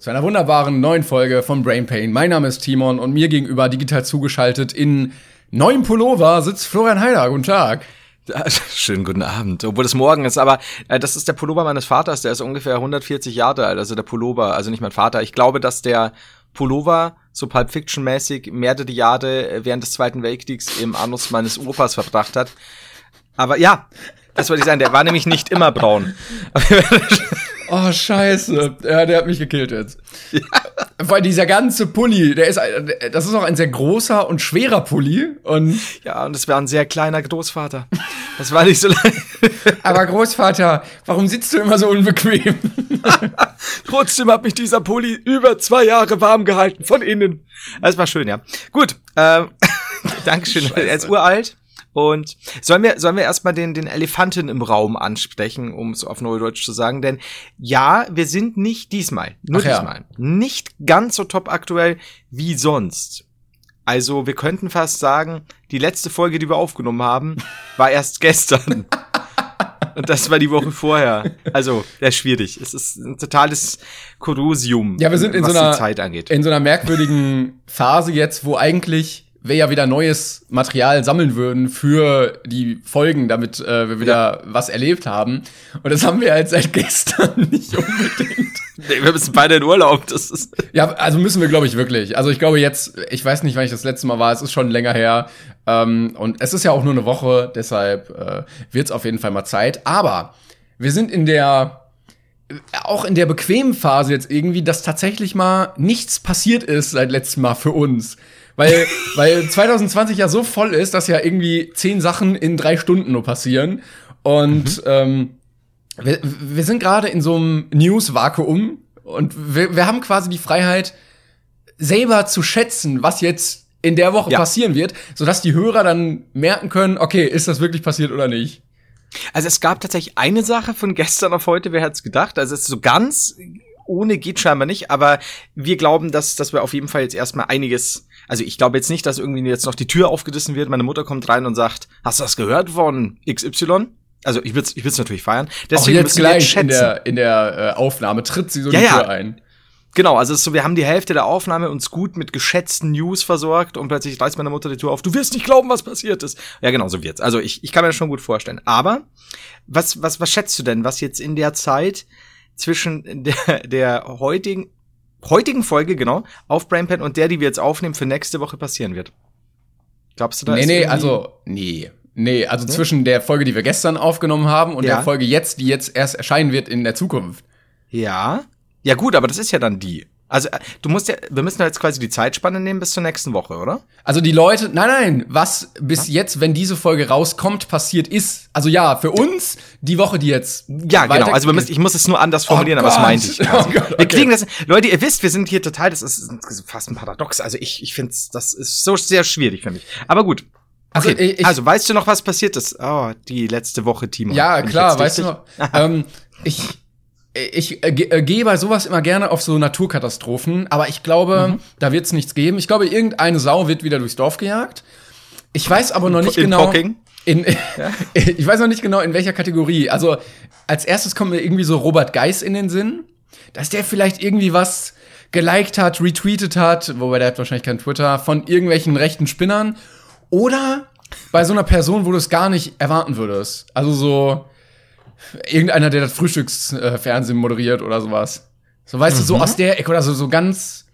Zu einer wunderbaren neuen Folge von Brain Pain. Mein Name ist Timon und mir gegenüber digital zugeschaltet in neuem Pullover sitzt Florian Heider. Guten Tag. Schönen guten Abend, obwohl es morgen ist, aber äh, das ist der Pullover meines Vaters, der ist ungefähr 140 Jahre alt, also der Pullover, also nicht mein Vater. Ich glaube, dass der Pullover so Pulp Fiction mäßig mehrere Jahre während des Zweiten Weltkriegs im Anus meines Opas verbracht hat. Aber ja, das wollte ich sagen, der war nämlich nicht immer braun. Oh, scheiße. Ja, der hat mich gekillt jetzt. Ja. Weil dieser ganze Pulli, der ist, das ist auch ein sehr großer und schwerer Pulli. Und ja, und es war ein sehr kleiner Großvater. Das war nicht so leicht. Aber Großvater, warum sitzt du immer so unbequem? Trotzdem hat mich dieser Pulli über zwei Jahre warm gehalten, von innen. Das war schön, ja. Gut, ähm, Dankeschön. Scheiße. Er ist uralt. Und sollen wir, sollen wir erstmal den, den Elefanten im Raum ansprechen, um es auf Neudeutsch zu sagen? Denn ja, wir sind nicht diesmal, nur Ach diesmal, ja. nicht ganz so top aktuell wie sonst. Also wir könnten fast sagen, die letzte Folge, die wir aufgenommen haben, war erst gestern. Und das war die Woche vorher. Also, ja, schwierig. Es ist ein totales Korrosium. Ja, wir sind in so einer, in so einer merkwürdigen Phase jetzt, wo eigentlich wir ja wieder neues Material sammeln würden für die Folgen, damit äh, wir wieder ja. was erlebt haben. Und das haben wir halt seit gestern nicht unbedingt. nee, wir müssen beide in Urlaub. Das ist ja, also müssen wir, glaube ich, wirklich. Also ich glaube jetzt, ich weiß nicht, wann ich das letzte Mal war, es ist schon länger her. Ähm, und es ist ja auch nur eine Woche, deshalb äh, wird es auf jeden Fall mal Zeit. Aber wir sind in der auch in der bequemen Phase jetzt irgendwie, dass tatsächlich mal nichts passiert ist seit letztem Mal für uns. Weil, weil 2020 ja so voll ist, dass ja irgendwie zehn Sachen in drei Stunden nur passieren. Und mhm. ähm, wir, wir sind gerade in so einem News-Vakuum und wir, wir haben quasi die Freiheit, selber zu schätzen, was jetzt in der Woche ja. passieren wird, sodass die Hörer dann merken können, okay, ist das wirklich passiert oder nicht? Also es gab tatsächlich eine Sache von gestern auf heute, wer es gedacht? Also es ist so ganz ohne geht scheinbar nicht, aber wir glauben, dass, dass wir auf jeden Fall jetzt erstmal einiges also ich glaube jetzt nicht, dass irgendwie jetzt noch die Tür aufgerissen wird, meine Mutter kommt rein und sagt, hast du das gehört von XY? Also ich würde es ich will's natürlich feiern. Deswegen Auch jetzt gleich in der, in der äh, Aufnahme tritt sie so ja, die Tür ja. ein. Genau, also es ist so, wir haben die Hälfte der Aufnahme uns gut mit geschätzten News versorgt und plötzlich reißt meine Mutter die Tür auf. Du wirst nicht glauben, was passiert ist. Ja, genau, so wird's. Also ich, ich kann mir das schon gut vorstellen. Aber was, was, was schätzt du denn, was jetzt in der Zeit zwischen der, der heutigen heutigen Folge, genau, auf Brainpan und der, die wir jetzt aufnehmen, für nächste Woche passieren wird. Glaubst du da? Nee, nee, also, nee. Nee, also nee? zwischen der Folge, die wir gestern aufgenommen haben und ja. der Folge jetzt, die jetzt erst erscheinen wird in der Zukunft. Ja. Ja, gut, aber das ist ja dann die. Also, äh, du musst ja, wir müssen jetzt quasi die Zeitspanne nehmen bis zur nächsten Woche, oder? Also die Leute, nein, nein, was bis ja? jetzt, wenn diese Folge rauskommt, passiert ist. Also ja, für uns die Woche, die jetzt. Ja, genau. Also wir müssen, ich muss es nur anders formulieren, oh aber das meinte ich. Oh Gott, okay. Wir kriegen das. Leute, ihr wisst, wir sind hier total, das ist fast ein Paradox. Also ich, ich finde das ist so sehr schwierig für mich. Aber gut. Also okay, also, ich, also weißt du noch, was passiert ist? Oh, die letzte Woche, Timo. Ja, klar, weißt du noch. ähm, ich, ich äh, äh, gehe bei sowas immer gerne auf so Naturkatastrophen, aber ich glaube, mhm. da wird es nichts geben. Ich glaube, irgendeine Sau wird wieder durchs Dorf gejagt. Ich weiß aber noch nicht in genau. Pocking? In, ja. ich weiß noch nicht genau, in welcher Kategorie. Also, als erstes kommt mir irgendwie so Robert Geis in den Sinn, dass der vielleicht irgendwie was geliked hat, retweetet hat, wobei der hat wahrscheinlich kein Twitter, von irgendwelchen rechten Spinnern. Oder bei so einer Person, wo du es gar nicht erwarten würdest. Also so, irgendeiner, der das Frühstücksfernsehen moderiert oder sowas. So, weißt mhm. du, so mhm. aus der Ecke oder so, so ganz,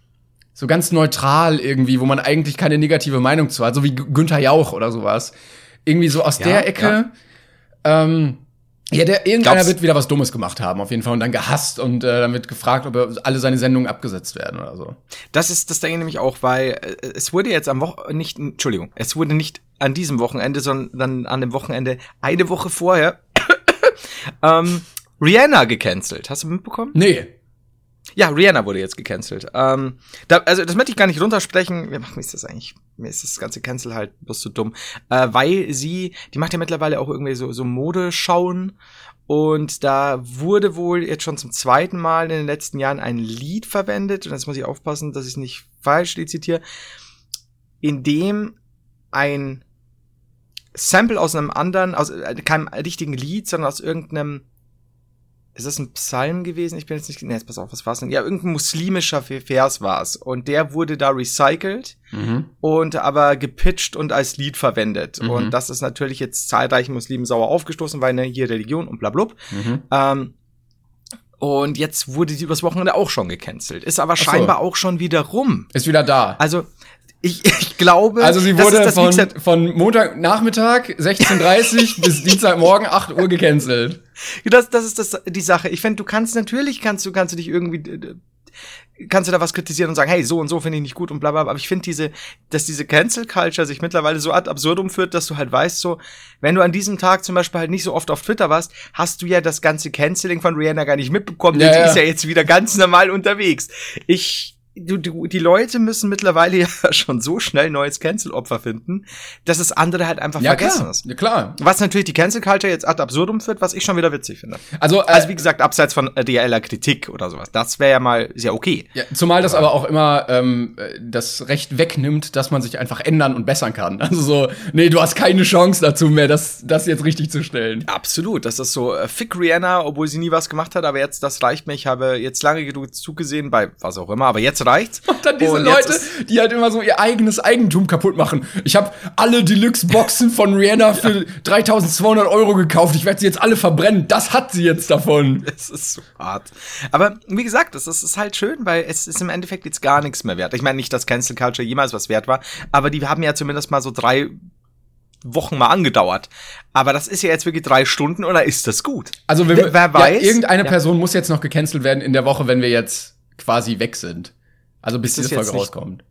so ganz neutral irgendwie, wo man eigentlich keine negative Meinung zu hat, so wie Günther Jauch oder sowas. Irgendwie so aus ja, der Ecke. Ja. Ähm, ja, der, irgendeiner Glaubst wird wieder was Dummes gemacht haben, auf jeden Fall, und dann gehasst und äh, dann wird gefragt, ob er, alle seine Sendungen abgesetzt werden oder so. Das ist das denke ich nämlich auch, weil äh, es wurde jetzt am Wochenende nicht, Entschuldigung, es wurde nicht an diesem Wochenende, sondern an dem Wochenende eine Woche vorher ähm, Rihanna gecancelt. Hast du mitbekommen? Nee. Ja, Rihanna wurde jetzt gecancelt. Ähm, da, also das möchte ich gar nicht runtersprechen. Mir macht ist das eigentlich, mir ist das ganze Cancel halt bloß zu dumm. Äh, weil sie, die macht ja mittlerweile auch irgendwie so, so Modeschauen. Und da wurde wohl jetzt schon zum zweiten Mal in den letzten Jahren ein Lied verwendet. Und jetzt muss ich aufpassen, dass ich es nicht falsch zitiere. In dem ein Sample aus einem anderen, aus äh, keinem richtigen Lied, sondern aus irgendeinem ist das ein Psalm gewesen? Ich bin jetzt nicht, nee, jetzt pass auf, was war's denn? Ja, irgendein muslimischer Vers war's. Und der wurde da recycelt mhm. und aber gepitcht und als Lied verwendet. Mhm. Und das ist natürlich jetzt zahlreichen Muslimen sauer aufgestoßen, weil ne, hier Religion und bla, bla. Mhm. Ähm, und jetzt wurde die übers Wochenende auch schon gecancelt. Ist aber scheinbar so. auch schon wieder rum. Ist wieder da. Also, ich, ich glaube. Also sie wurde das, von, von Montagnachmittag 16.30 bis Dienstagmorgen 8 Uhr gecancelt. Das, das ist das, die Sache. Ich finde, du kannst natürlich, kannst du, kannst du dich irgendwie, kannst du da was kritisieren und sagen, hey, so und so finde ich nicht gut und bla bla. Aber ich finde diese, dass diese Cancel Culture sich mittlerweile so ad absurdum führt, dass du halt weißt, so, wenn du an diesem Tag zum Beispiel halt nicht so oft auf Twitter warst, hast du ja das ganze Canceling von Rihanna gar nicht mitbekommen. Ja, die ja. ist ja jetzt wieder ganz normal unterwegs. Ich, du, du, die Leute müssen mittlerweile ja schon so schnell neues Cancel-Opfer finden, dass es andere halt einfach ja, vergessen klar. ist. Ja, klar. Was natürlich die Cancel-Culture jetzt ad absurdum führt, was ich schon wieder witzig finde. Also, äh, also wie gesagt, abseits von reeller Kritik oder sowas. Das wäre ja mal sehr okay. Ja, zumal das aber auch immer ähm, das Recht wegnimmt, dass man sich einfach ändern und bessern kann. Also so, nee, du hast keine Chance dazu mehr, das, das jetzt richtig zu stellen. Absolut. Das ist so, äh, fick Rihanna, obwohl sie nie was gemacht hat, aber jetzt, das reicht mir. Ich habe jetzt lange genug zugesehen bei was auch immer, aber jetzt reicht's. Und dann diese und Leute, die halt immer so ihr eigenes Eigentum kaputt machen. Ich habe alle Deluxe-Boxen von Rihanna für ja. 3200 Euro gekauft. Ich werde sie jetzt alle verbrennen. Das hat sie jetzt davon. Es ist so hart. Aber wie gesagt, das ist halt schön, weil es ist im Endeffekt jetzt gar nichts mehr wert. Ich meine nicht, dass Cancel Culture jemals was wert war, aber die haben ja zumindest mal so drei Wochen mal angedauert. Aber das ist ja jetzt wirklich drei Stunden oder ist das gut? Also wer, wer weiß, ja, irgendeine ja. Person muss jetzt noch gecancelt werden in der Woche, wenn wir jetzt quasi weg sind. Also bis diese Folge rauskommt.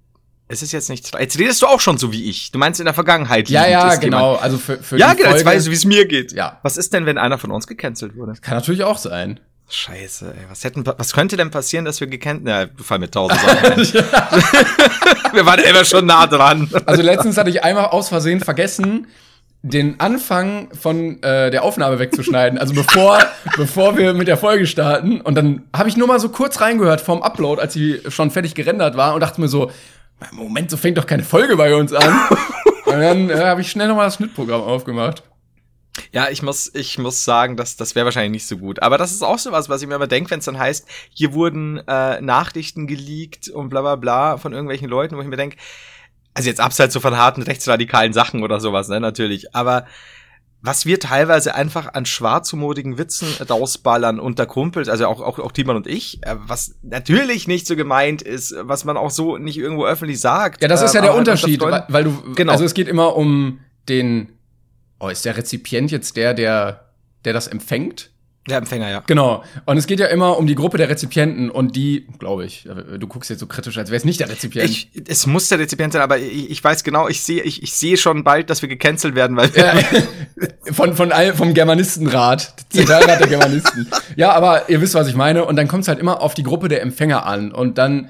Es ist jetzt nicht. Jetzt redest du auch schon so wie ich. Du meinst in der Vergangenheit. Ja, ja, genau. Jemand. Also für, für ja, genau. Jetzt weißt du, wie es mir geht. Ja. Was ist denn, wenn einer von uns gecancelt wurde? Kann natürlich auch sein. Scheiße, ey. Was hätten, was könnte denn passieren, dass wir gecancelt, na, fall mit tausend Sachen. wir waren immer schon nah dran. Also letztens hatte ich einmal aus Versehen vergessen, den Anfang von äh, der Aufnahme wegzuschneiden. Also bevor, bevor wir mit der Folge starten. Und dann habe ich nur mal so kurz reingehört vom Upload, als sie schon fertig gerendert war und dachte mir so, Moment, so fängt doch keine Folge bei uns an. und dann äh, habe ich schnell nochmal das Schnittprogramm aufgemacht. Ja, ich muss, ich muss sagen, dass das wäre wahrscheinlich nicht so gut. Aber das ist auch so was, was ich mir immer denke, wenn es dann heißt, hier wurden äh, Nachrichten geleakt und bla bla bla von irgendwelchen Leuten, wo ich mir denke, also jetzt abseits so von harten rechtsradikalen Sachen oder sowas, ne, natürlich. Aber was wir teilweise einfach an schwarzhumorigen Witzen rausballern unter Kumpels, also auch, auch, auch Timon und ich, äh, was natürlich nicht so gemeint ist, was man auch so nicht irgendwo öffentlich sagt. Ja, das ist ja der halt Unterschied, weil, weil du, genau. also es geht immer um den, oh, ist der Rezipient jetzt der, der, der das empfängt? Der Empfänger, ja. Genau. Und es geht ja immer um die Gruppe der Rezipienten und die, glaube ich, du guckst jetzt so kritisch, als wäre es nicht der Rezipient. Ich, es muss der Rezipient sein, aber ich, ich weiß genau, ich sehe ich, ich sehe schon bald, dass wir gecancelt werden, weil ja, von, von vom Germanistenrat, Zentralrat der Germanisten. Ja, aber ihr wisst, was ich meine. Und dann kommt es halt immer auf die Gruppe der Empfänger an. Und dann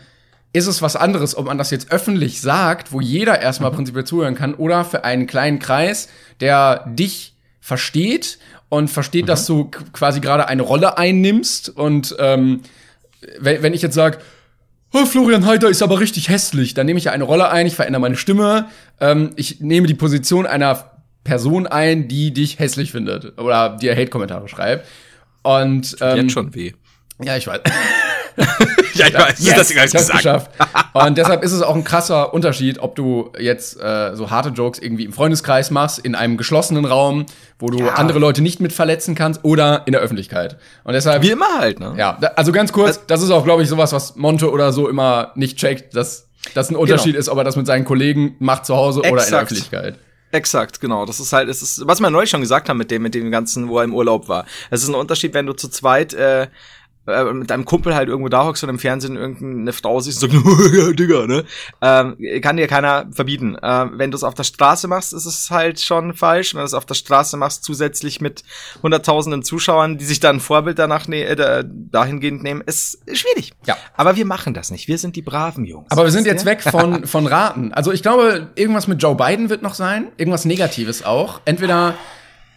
ist es was anderes, ob man das jetzt öffentlich sagt, wo jeder erstmal mhm. prinzipiell zuhören kann, oder für einen kleinen Kreis, der dich versteht und versteht, mhm. dass du quasi gerade eine Rolle einnimmst. Und ähm, wenn, wenn ich jetzt sage, oh, Florian Heiter ist aber richtig hässlich, dann nehme ich ja eine Rolle ein, ich verändere meine Stimme, ähm, ich nehme die Position einer Person ein, die dich hässlich findet oder dir Hate-Kommentare schreibt. Und ähm, jetzt schon weh. Ja, ich weiß. ja, ich weiß, yes, das ist das geschafft. Und deshalb ist es auch ein krasser Unterschied, ob du jetzt äh, so harte Jokes irgendwie im Freundeskreis machst, in einem geschlossenen Raum, wo du ja. andere Leute nicht mit verletzen kannst, oder in der Öffentlichkeit. Und deshalb. Wie immer halt, ne? Ja, also ganz kurz, das ist auch, glaube ich, sowas, was Monte oder so immer nicht checkt, dass das ein Unterschied genau. ist, ob er das mit seinen Kollegen macht zu Hause Exakt. oder in der Öffentlichkeit. Exakt, genau. Das ist halt, es ist, was wir neulich schon gesagt haben mit dem, mit dem ganzen, wo er im Urlaub war. Es ist ein Unterschied, wenn du zu zweit äh, äh, mit deinem Kumpel halt irgendwo da hockst und im Fernsehen irgendeine Frau siehst und sagst, ja, Digga, ne? Ähm, kann dir keiner verbieten. Ähm, wenn du es auf der Straße machst, ist es halt schon falsch. Wenn du es auf der Straße machst, zusätzlich mit hunderttausenden Zuschauern, die sich dann ein Vorbild danach ne äh, dahingehend nehmen, ist schwierig. Ja. Aber wir machen das nicht. Wir sind die braven Jungs. Aber wir sind jetzt weg von, von Raten. Also ich glaube, irgendwas mit Joe Biden wird noch sein. Irgendwas Negatives auch. Entweder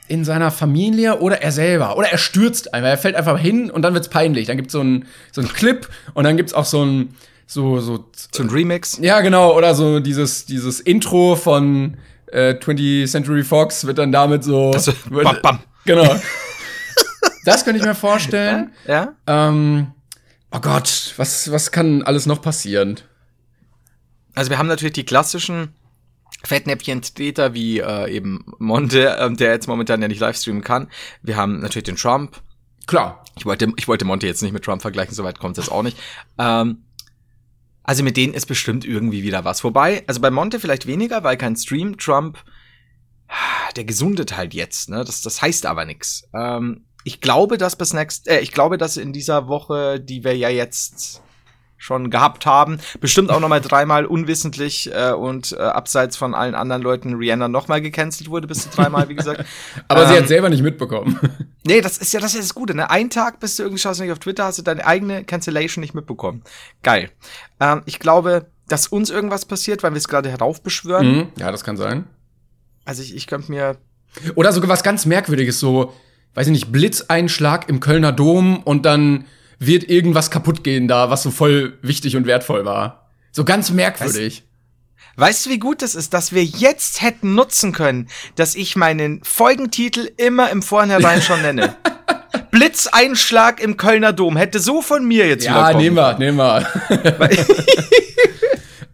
in seiner Familie oder er selber. Oder er stürzt einfach. Er fällt einfach hin und dann wird's peinlich. Dann gibt's so einen so einen Clip und dann gibt's auch so ein so so so ein Remix. Ja, genau, oder so dieses dieses Intro von äh, 20th Century Fox wird dann damit so Das, wird, bam, bam. Genau. das könnte ich mir vorstellen. Ja? Ähm, oh Gott, was was kann alles noch passieren? Also wir haben natürlich die klassischen Fettnäpfchen-Täter wie äh, eben Monte, ähm, der jetzt momentan ja nicht livestreamen kann. Wir haben natürlich den Trump. Klar. Ich wollte, ich wollte Monte jetzt nicht mit Trump vergleichen, soweit kommt es jetzt auch nicht. Ähm, also mit denen ist bestimmt irgendwie wieder was. Wobei, also bei Monte vielleicht weniger, weil kein Stream. Trump, der gesundet halt jetzt, ne? Das, das heißt aber nix. Ähm, ich glaube, dass bis next, äh, ich glaube, dass in dieser Woche, die wir ja jetzt schon gehabt haben. Bestimmt auch nochmal dreimal unwissentlich äh, und äh, abseits von allen anderen Leuten Rihanna nochmal gecancelt wurde, bis zu dreimal, wie gesagt. Aber sie Ähm, hat selber nicht mitbekommen. Nee, das ist ja das, ist ja das Gute, ne? Ein Tag bist du irgendwie, schaust du nicht auf Twitter, hast du deine eigene Cancellation nicht mitbekommen. Geil. Ähm, ich glaube, dass uns irgendwas passiert, weil wir es gerade heraufbeschwören. Mhm. Ja, das kann sein. Also ich, ich könnte mir. Oder sogar was ganz Merkwürdiges, so, weiß ich nicht, Blitzeinschlag im Kölner Dom und dann wird irgendwas kaputt gehen da, was so voll wichtig und wertvoll war. So ganz merkwürdig. Weißt du, wie gut das ist, dass wir jetzt hätten nutzen können, dass ich meinen Folgentitel immer im Vornherein schon nenne. Blitzeinschlag im Kölner Dom hätte so von mir jetzt Ja, nehmen wir, nehmen wir.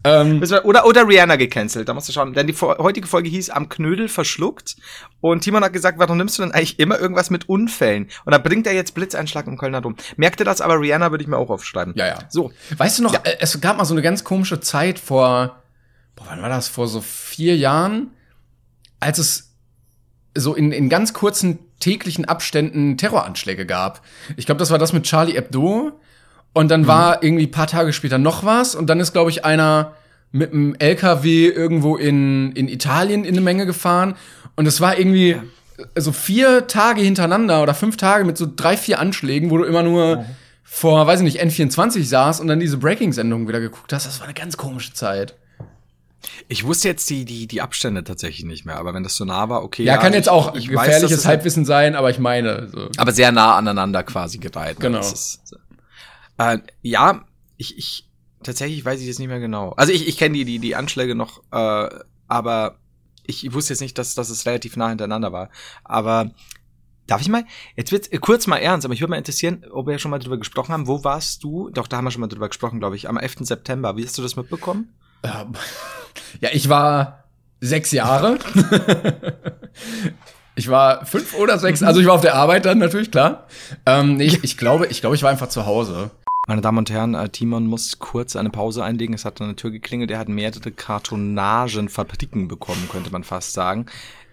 ähm, Oder, oder Rihanna gecancelt, da musst du schauen. Denn die heutige Folge hieß Am Knödel verschluckt. Und Timon hat gesagt, warum nimmst du denn eigentlich immer irgendwas mit Unfällen? Und da bringt er jetzt Blitzeinschlag im Kölner Dom. Merkte das, aber Rihanna würde ich mir auch aufschreiben. ja, ja. So. Weißt du noch, Ja. äh, es gab mal so eine ganz komische Zeit vor, boah, wann war das? Vor so vier Jahren, als es so in, in ganz kurzen täglichen Abständen Terroranschläge gab. Ich glaube, das war das mit Charlie Hebdo. Und dann war irgendwie paar Tage später noch was. Und dann ist, glaube ich, einer mit einem LKW irgendwo in, in Italien in eine Menge gefahren. Und es war irgendwie so vier Tage hintereinander oder fünf Tage mit so drei, vier Anschlägen, wo du immer nur vor, weiß ich nicht, N24 saß und dann diese Breaking-Sendung wieder geguckt hast. Das war eine ganz komische Zeit. Ich wusste jetzt die, die, die Abstände tatsächlich nicht mehr, aber wenn das so nah war, okay. Ja, kann ich- jetzt auch ich weiß, gefährliches dass es- Halbwissen sein, aber ich meine, so. Aber sehr nah aneinander quasi gereiht. ne? Genau. Ist, äh, ja, ich, ich, tatsächlich weiß ich jetzt nicht mehr genau. Also ich, ich kenne die, die, die Anschläge noch, äh, aber ich wusste jetzt nicht, dass, dass es relativ nah hintereinander war. Aber darf ich mal, jetzt wird kurz mal ernst, aber ich würde mal interessieren, ob wir schon mal drüber gesprochen haben. Wo warst du? Doch, da haben wir schon mal drüber gesprochen, glaube ich, am 11. September. Wie hast du das mitbekommen? Ja, ja, ich war sechs Jahre. ich war fünf oder sechs, also ich war auf der Arbeit dann natürlich, klar. Ähm, ich, ich glaube, ich glaube, ich war einfach zu Hause. Meine Damen und Herren, äh, Timon muss kurz eine Pause einlegen. Es hat an der Tür geklingelt. Er hat mehrere Kartonagenfabriken bekommen, könnte man fast sagen.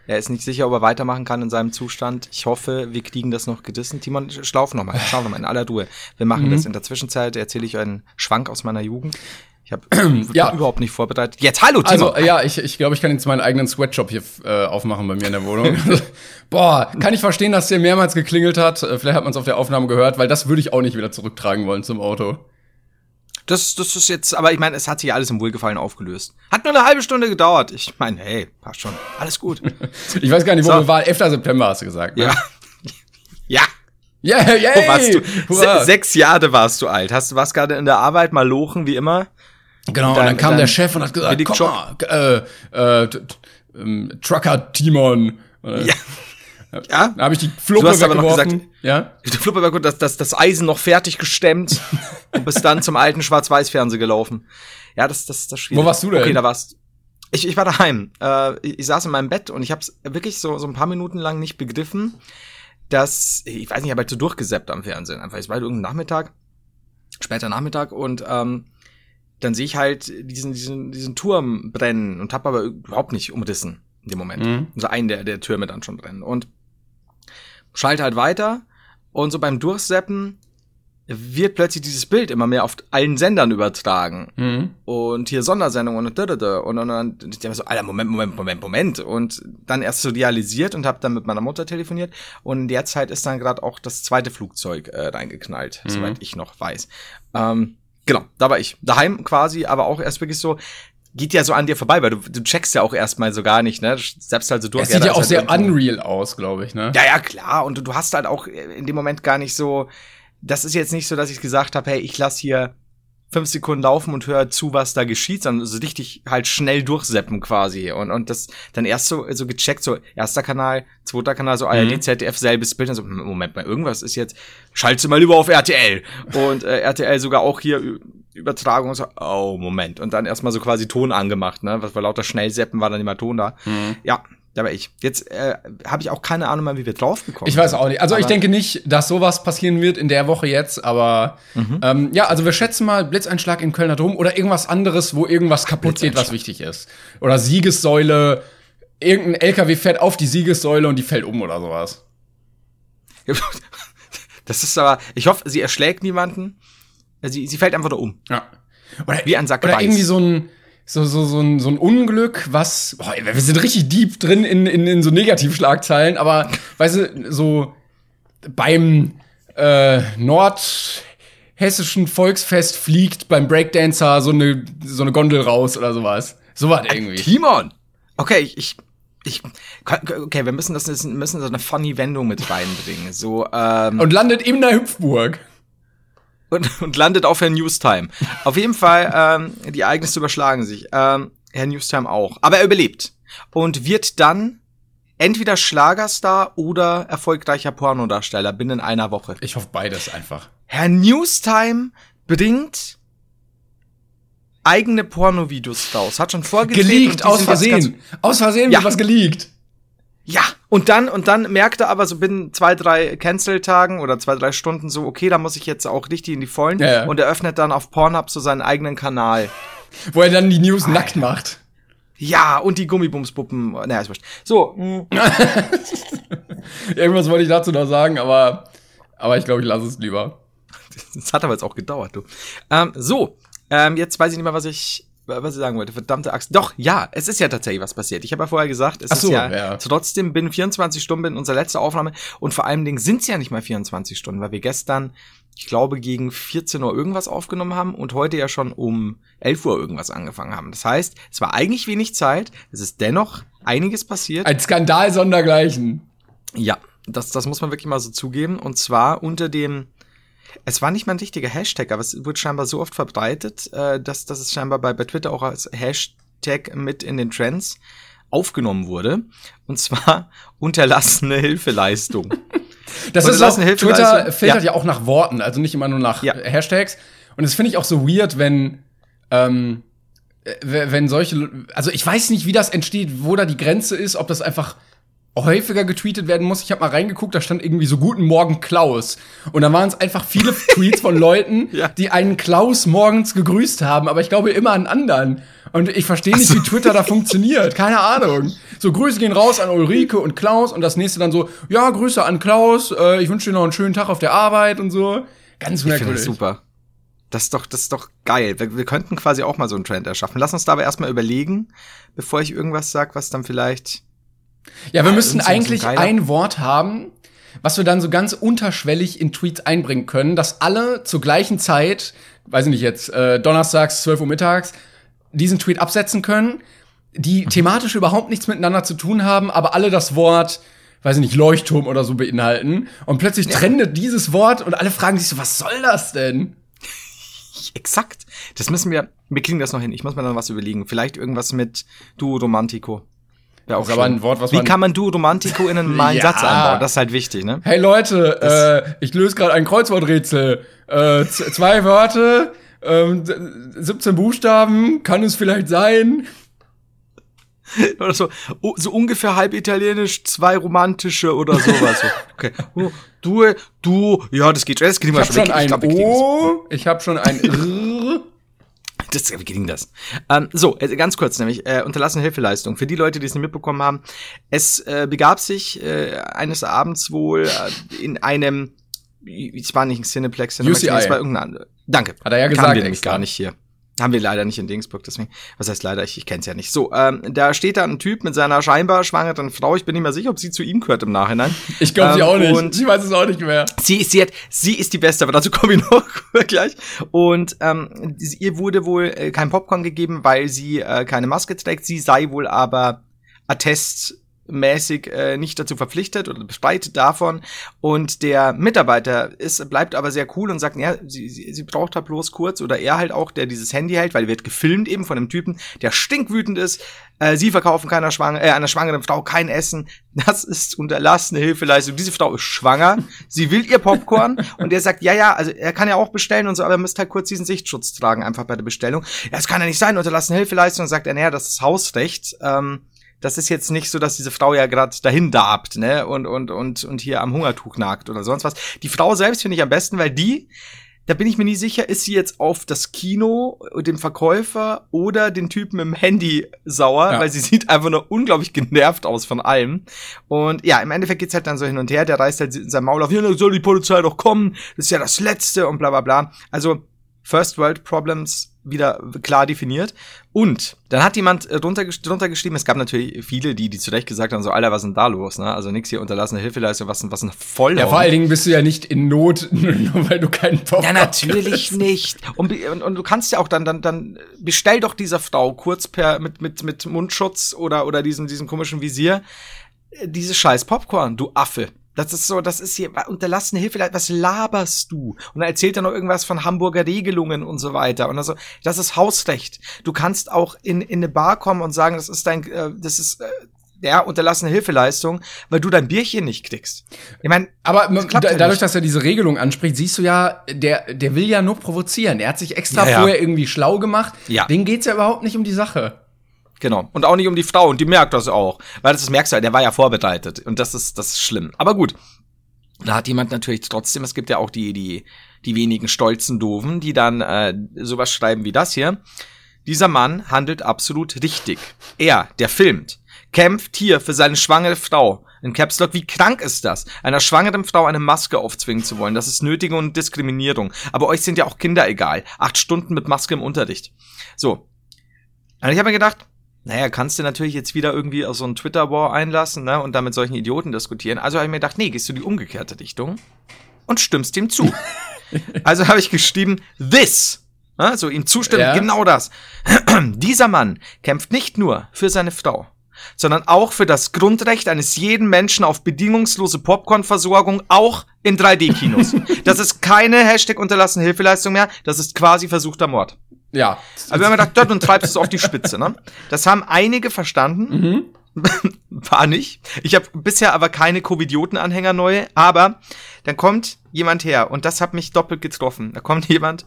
Er ist nicht sicher, ob er weitermachen kann in seinem Zustand. Ich hoffe, wir kriegen das noch gedissen. Timon, schlauf noch mal, schau noch mal in aller Ruhe. Wir machen das in der Zwischenzeit. Erzähle ich einen Schwank aus meiner Jugend. Ich habe Ja. überhaupt nicht vorbereitet. Jetzt, hallo, Timon. Also, ja, ich, ich glaube, ich kann jetzt meinen eigenen Sweatshop hier äh, aufmachen bei mir in der Wohnung. Boah, kann ich verstehen, dass der mehrmals geklingelt hat. Äh, Vielleicht hat man es auf der Aufnahme gehört, weil das würde ich auch nicht wieder zurücktragen wollen zum Auto. Das, das ist jetzt, aber ich meine, es hat sich alles im Wohlgefallen aufgelöst. Hat nur eine halbe Stunde gedauert. Ich meine, hey, passt schon. Alles gut. Ich weiß gar nicht, wo So. wir waren. 11. September hast du gesagt. Ne? ja. Ja. Ja, yeah, yeah, Wo warst du? Se sechs Jahre warst du alt. Hast du was gerade in der Arbeit mal lochen, wie immer? Genau, und Dein- dann kam der Chef und hat gesagt, komm mal, äh, äh, ähm, Trucker Timon. Oder- Ja. Ja? Da habe ich die Fluppe Du hast aber noch weggeworfen. gesagt- ja? Der Fluppe gut, das, das, das Eisen noch fertig gestemmt und bist dann zum alten Schwarz-Weiß-Fernsehen gelaufen. Ja, das, das, das schwierig. Wo warst du denn? Okay, da warst ich, ich war daheim. Äh, ich, ich saß in meinem Bett und ich habe es wirklich so, so ein paar Minuten lang nicht begriffen, dass, ich weiß nicht, ich habe halt so durchgesäppt am Fernsehen. Einfach, es war halt irgendein Nachmittag, später Nachmittag und ähm, dann sehe ich halt diesen, diesen, diesen Turm brennen und habe aber überhaupt nicht umrissen in dem Moment. Mhm. Also einen der, der Türme dann schon brennen. Und schalte halt weiter und so beim Durchseppen wird plötzlich dieses Bild immer mehr auf allen Sendern übertragen. Mhm. Und hier Sondersendungen und da, da, da. Und, und, und ich denke so, Alter, Moment, Moment, Moment, Moment. Und dann erst so realisiert und habe dann mit meiner Mutter telefoniert. Und in der Zeit ist dann gerade auch das zweite Flugzeug äh, reingeknallt, Mhm. soweit ich noch weiß. Ähm, genau, da war ich. Daheim quasi, aber auch erst wirklich so, geht ja so an dir vorbei, weil du, du checkst ja auch erstmal so gar nicht, ne? Selbst halt so durch. Es sieht ja da auch sehr halt irgendwo- unreal aus, glaube ich, ne? ja, ja, klar. Und du, du hast halt auch in dem Moment gar nicht so. Das ist jetzt nicht so, dass ich gesagt habe, hey, ich lass hier fünf Sekunden laufen und höre zu, was da geschieht, sondern so richtig halt schnell durchseppen quasi. Und, und das dann erst so, so gecheckt, so erster Kanal, zweiter Kanal, so ARD, Mhm. ZDF, selbes Bild. Und so, hm, Moment mal, irgendwas ist jetzt, schalte mal lieber auf RTL. Und äh, RTL sogar auch hier Übertragung. und So, oh, Moment. Und dann erstmal so quasi Ton angemacht, ne? Was war lauter Schnellseppen, war dann immer Ton da. Mhm. Ja, da war ich. Jetzt äh, habe ich auch keine Ahnung mehr, wie wir draufgekommen Ich weiß auch nicht. Also ich Aber- denke nicht, dass sowas passieren wird in der Woche jetzt, aber Mhm. ähm, ja, also wir schätzen mal Blitzeinschlag in Kölner Dom oder irgendwas anderes, wo irgendwas kaputt geht, was wichtig ist. Oder Siegessäule, irgendein LKW fährt auf die Siegessäule und die fällt um oder sowas. Das ist aber, ich hoffe, sie erschlägt niemanden. Sie, sie fällt einfach nur um. Ja. Oder, Wie ein Sack oder irgendwie so ein so, so, so, ein, so ein Unglück, was. Boah, wir sind richtig deep drin in, in, in so Negativschlagzeilen, aber weißt du, so beim äh, nordhessischen Volksfest fliegt beim Breakdancer so eine, so eine Gondel raus oder sowas. Sowas irgendwie. Timon! Okay, ich, ich, ich, okay, wir müssen das, müssen so eine funny Wendung mit reinbringen. So, ähm, Und landet in der Hüpfburg. Und, und landet auf Herr Newstime. Auf jeden Fall, ähm, die Ereignisse überschlagen sich. Ähm, Herr Newstime auch. Aber er überlebt. Und wird dann entweder Schlagerstar oder erfolgreicher Pornodarsteller binnen einer Woche. Ich hoffe beides einfach. Herr Newstime bringt eigene Pornovideos raus. Hat schon vorgedreht. und Geleakt, aus Versehen. Aus Versehen Ja. wird was geleakt. Ja, und dann, und dann merkte aber so binnen zwei, drei Cancel-Tagen oder zwei, drei Stunden so, okay, da muss ich jetzt auch richtig in die Vollen. Ja, ja. Und er öffnet dann auf Pornhub so seinen eigenen Kanal. Wo er dann die News nackt macht. Ja, und die Gummibumspuppen. Naja, ist wurscht. So, Irgendwas wollte ich dazu noch sagen, aber, aber ich glaube, ich lasse es lieber. das hat aber jetzt auch gedauert, du. Ähm, so, ähm, jetzt weiß ich nicht mehr, was ich, was ich sagen wollte. Verdammte Axt. Doch, ja, es ist ja tatsächlich was passiert. Ich habe ja vorher gesagt, es so, ist ja, ja. trotzdem binnen 24 Stunden in unserer letzte Aufnahme. Und vor allen Dingen sind es ja nicht mal 24 Stunden, weil wir gestern, ich glaube, gegen 14 Uhr irgendwas aufgenommen haben und heute ja schon um 11 Uhr irgendwas angefangen haben. Das heißt, es war eigentlich wenig Zeit. Es ist dennoch einiges passiert. Ein Skandal sondergleichen. Ja, das, das muss man wirklich mal so zugeben. Und zwar unter dem, es war nicht mal ein richtiger Hashtag, aber es wurde scheinbar so oft verbreitet, äh, dass, dass es scheinbar bei, bei Twitter auch als Hashtag mit in den Trends aufgenommen wurde. Und zwar unterlassene Hilfeleistung. Das ist auch, Twitter filtert Ja. ja. auch nach Worten, also nicht immer nur nach Ja. äh, Hashtags. Und das finde ich auch so weird, wenn, ähm, äh, wenn solche, also ich weiß nicht, wie das entsteht, wo da die Grenze ist, ob das einfach häufiger getweetet werden muss. Ich habe mal reingeguckt, da stand irgendwie so Guten Morgen Klaus. Und da waren es einfach viele Tweets von Leuten, Ja. die einen Klaus morgens gegrüßt haben, aber ich glaube immer an anderen. Und ich verstehe nicht, wie Twitter da funktioniert. Keine Ahnung. So, Grüße gehen raus an Ulrike und Klaus und das nächste dann so, ja, Grüße an Klaus, äh, ich wünsche dir noch einen schönen Tag auf der Arbeit und so. Ganz Ich merkwürdig. das super. Das ist doch, das ist doch geil. Wir, wir könnten quasi auch mal so einen Trend erschaffen. Lass uns da aber erstmal überlegen, bevor ich irgendwas sag, was dann vielleicht. Ja, wir Ja, müssten so ein eigentlich ein Wort haben, was wir dann so ganz unterschwellig in Tweets einbringen können, dass alle zur gleichen Zeit, weiß ich nicht jetzt, äh, donnerstags, 12 Uhr mittags, diesen Tweet absetzen können, die thematisch überhaupt nichts miteinander zu tun haben, aber alle das Wort, weiß ich nicht, Leuchtturm oder so beinhalten. Und plötzlich trendet dieses Wort und alle fragen sich so, was soll das denn? Exakt. Das müssen wir. Wir kriegen das noch hin. Ich muss mir dann was überlegen. Vielleicht irgendwas mit Duo Romantico. Wäre auch Das ist aber ein Wort, was Wie man- kann man Duo Romantico in einen normalen Ja. Satz einbauen? Das ist halt wichtig, ne? Hey Leute, äh, ich löse gerade ein Kreuzworträtsel. Äh, zwei Wörter, ähm, 17 Buchstaben, kann es vielleicht sein? Oder so, so ungefähr halb italienisch, zwei romantische oder sowas. So. Okay. Oh, du, du, ja, das geht schon. Das kriegen Ich wir habe schon Wir- ein glaub, wir kriegen das. O, ich habe schon ein R. Das, wir kriegen das. Ähm, so, äh, ganz kurz nämlich, äh, unterlassene Hilfeleistung. Für die Leute, die es nicht mitbekommen haben, es äh, begab sich äh, eines Abends wohl äh, in einem es war nicht ein Cineplex, UCI. es war irgendein anderer. Danke. Hat er ja gesagt, Kam wir nämlich gar nicht hier. Haben wir leider nicht in Dingsburg, deswegen. Was heißt leider? Ich, ich kenne es ja nicht. So, ähm, da steht da ein Typ mit seiner scheinbar schwangeren Frau. Ich bin nicht mehr sicher, ob sie zu ihm gehört im Nachhinein. Ich glaube sie Ähm, auch nicht. und- ich weiß es auch nicht mehr. Sie ist, sie, hat, sie ist die Beste, aber dazu komme ich noch gleich. Und ähm, sie- ihr wurde wohl äh, kein Popcorn gegeben, weil sie äh, keine Maske trägt. Sie sei wohl aber attestmäßig äh, nicht dazu verpflichtet oder befreit davon. Und der Mitarbeiter ist, bleibt aber sehr cool und sagt, ja, sie, sie, sie braucht halt bloß kurz oder er halt auch, der dieses Handy hält, weil wird gefilmt eben von einem Typen, der stinkwütend ist. Äh, sie verkaufen keiner Schwanger, äh, einer schwangeren Frau kein Essen. Das ist unterlassene Hilfeleistung. Diese Frau ist schwanger. Sie will ihr Popcorn und er sagt, ja, ja, also er kann ja auch bestellen und so, aber er müsste halt kurz diesen Sichtschutz tragen, einfach bei der Bestellung. Ja, das kann ja nicht sein, unterlassene Hilfeleistung. Sagt er, naja, das ist Hausrecht. Ähm, das ist jetzt nicht so, dass diese Frau ja gerade dahin darbt, ne, und, und, und, und hier am Hungertuch nagt oder sonst was. Die Frau selbst finde ich am besten, weil die, da bin ich mir nie sicher, ist sie jetzt auf das Kino, den Verkäufer oder den Typen im Handy sauer, Ja. weil sie sieht einfach nur unglaublich genervt aus von allem. Und ja, im Endeffekt geht's halt dann so hin und her, der reißt halt in sein Maul auf, ja, soll die Polizei doch kommen, das ist ja das Letzte und bla bla bla. Also, First World Problems wieder klar definiert. Und dann hat jemand äh, drunter, drunter geschrieben, es gab natürlich viele, die, die zu Recht gesagt haben, so, Alter, was ist denn da los, ne? Also nix hier unterlassene Hilfeleistung, was, was ein Vollhorn. Ja, vor allen Dingen bist du ja nicht in Not, nur weil du keinen Popcorn Ja, natürlich kriegst. nicht. Und, und, und du kannst ja auch dann, dann, dann bestell doch dieser Frau kurz per mit, mit, mit Mundschutz oder, oder diesem, diesem komischen Visier äh, diese scheiß Popcorn, du Affe. Das ist so, das ist hier unterlassene Hilfe. Was laberst du? Und dann erzählt er noch irgendwas von Hamburger Regelungen und so weiter. Und also, das ist Hausrecht. Du kannst auch in, in eine Bar kommen und sagen, das ist dein, äh, das ist äh, ja unterlassene Hilfeleistung, weil du dein Bierchen nicht kriegst. Ich meine, Aber Das da, ja dadurch, dass er diese Regelung anspricht, siehst du ja, der, der will ja nur provozieren. Er hat sich extra Ja, ja. vorher irgendwie schlau gemacht. Ja. Denen geht's ja überhaupt nicht um die Sache. Genau. Und auch nicht um die Frau. Und die merkt das auch. Weil das merkst du, ja, der war ja vorbereitet. Und das ist, das ist schlimm. Aber gut. Da hat jemand natürlich trotzdem, es gibt ja auch die, die, die wenigen stolzen Doofen, die dann äh, sowas schreiben wie das hier. Dieser Mann handelt absolut richtig. Er, der filmt, kämpft hier für seine schwangere Frau. In Caps Lock, wie krank ist das? Einer schwangeren Frau eine Maske aufzwingen zu wollen. Das ist Nötigung und Diskriminierung. Aber euch sind ja auch Kinder egal. Acht Stunden mit Maske im Unterricht. So. Und ich habe mir gedacht, naja, kannst du natürlich jetzt wieder irgendwie auf so einen Twitter-War einlassen, ne, und da mit solchen Idioten diskutieren. Also habe ich mir gedacht, nee, gehst du die umgekehrte Richtung und stimmst ihm zu. also habe ich geschrieben, this, ne, so ihm zustimmen, Ja. genau das. Dieser Mann kämpft nicht nur für seine Frau, sondern auch für das Grundrecht eines jeden Menschen auf bedingungslose Popcornversorgung, auch in 3D-Kinos. das ist keine Hashtag unterlassene Hilfeleistung mehr, das ist quasi versuchter Mord. Ja. Aber wir haben gedacht, dort und treibst es auf die Spitze, ne? Das haben einige verstanden. War nicht. Ich habe bisher aber keine Covidioten-Anhänger neue, aber dann kommt jemand her und das hat mich doppelt getroffen. Da kommt jemand,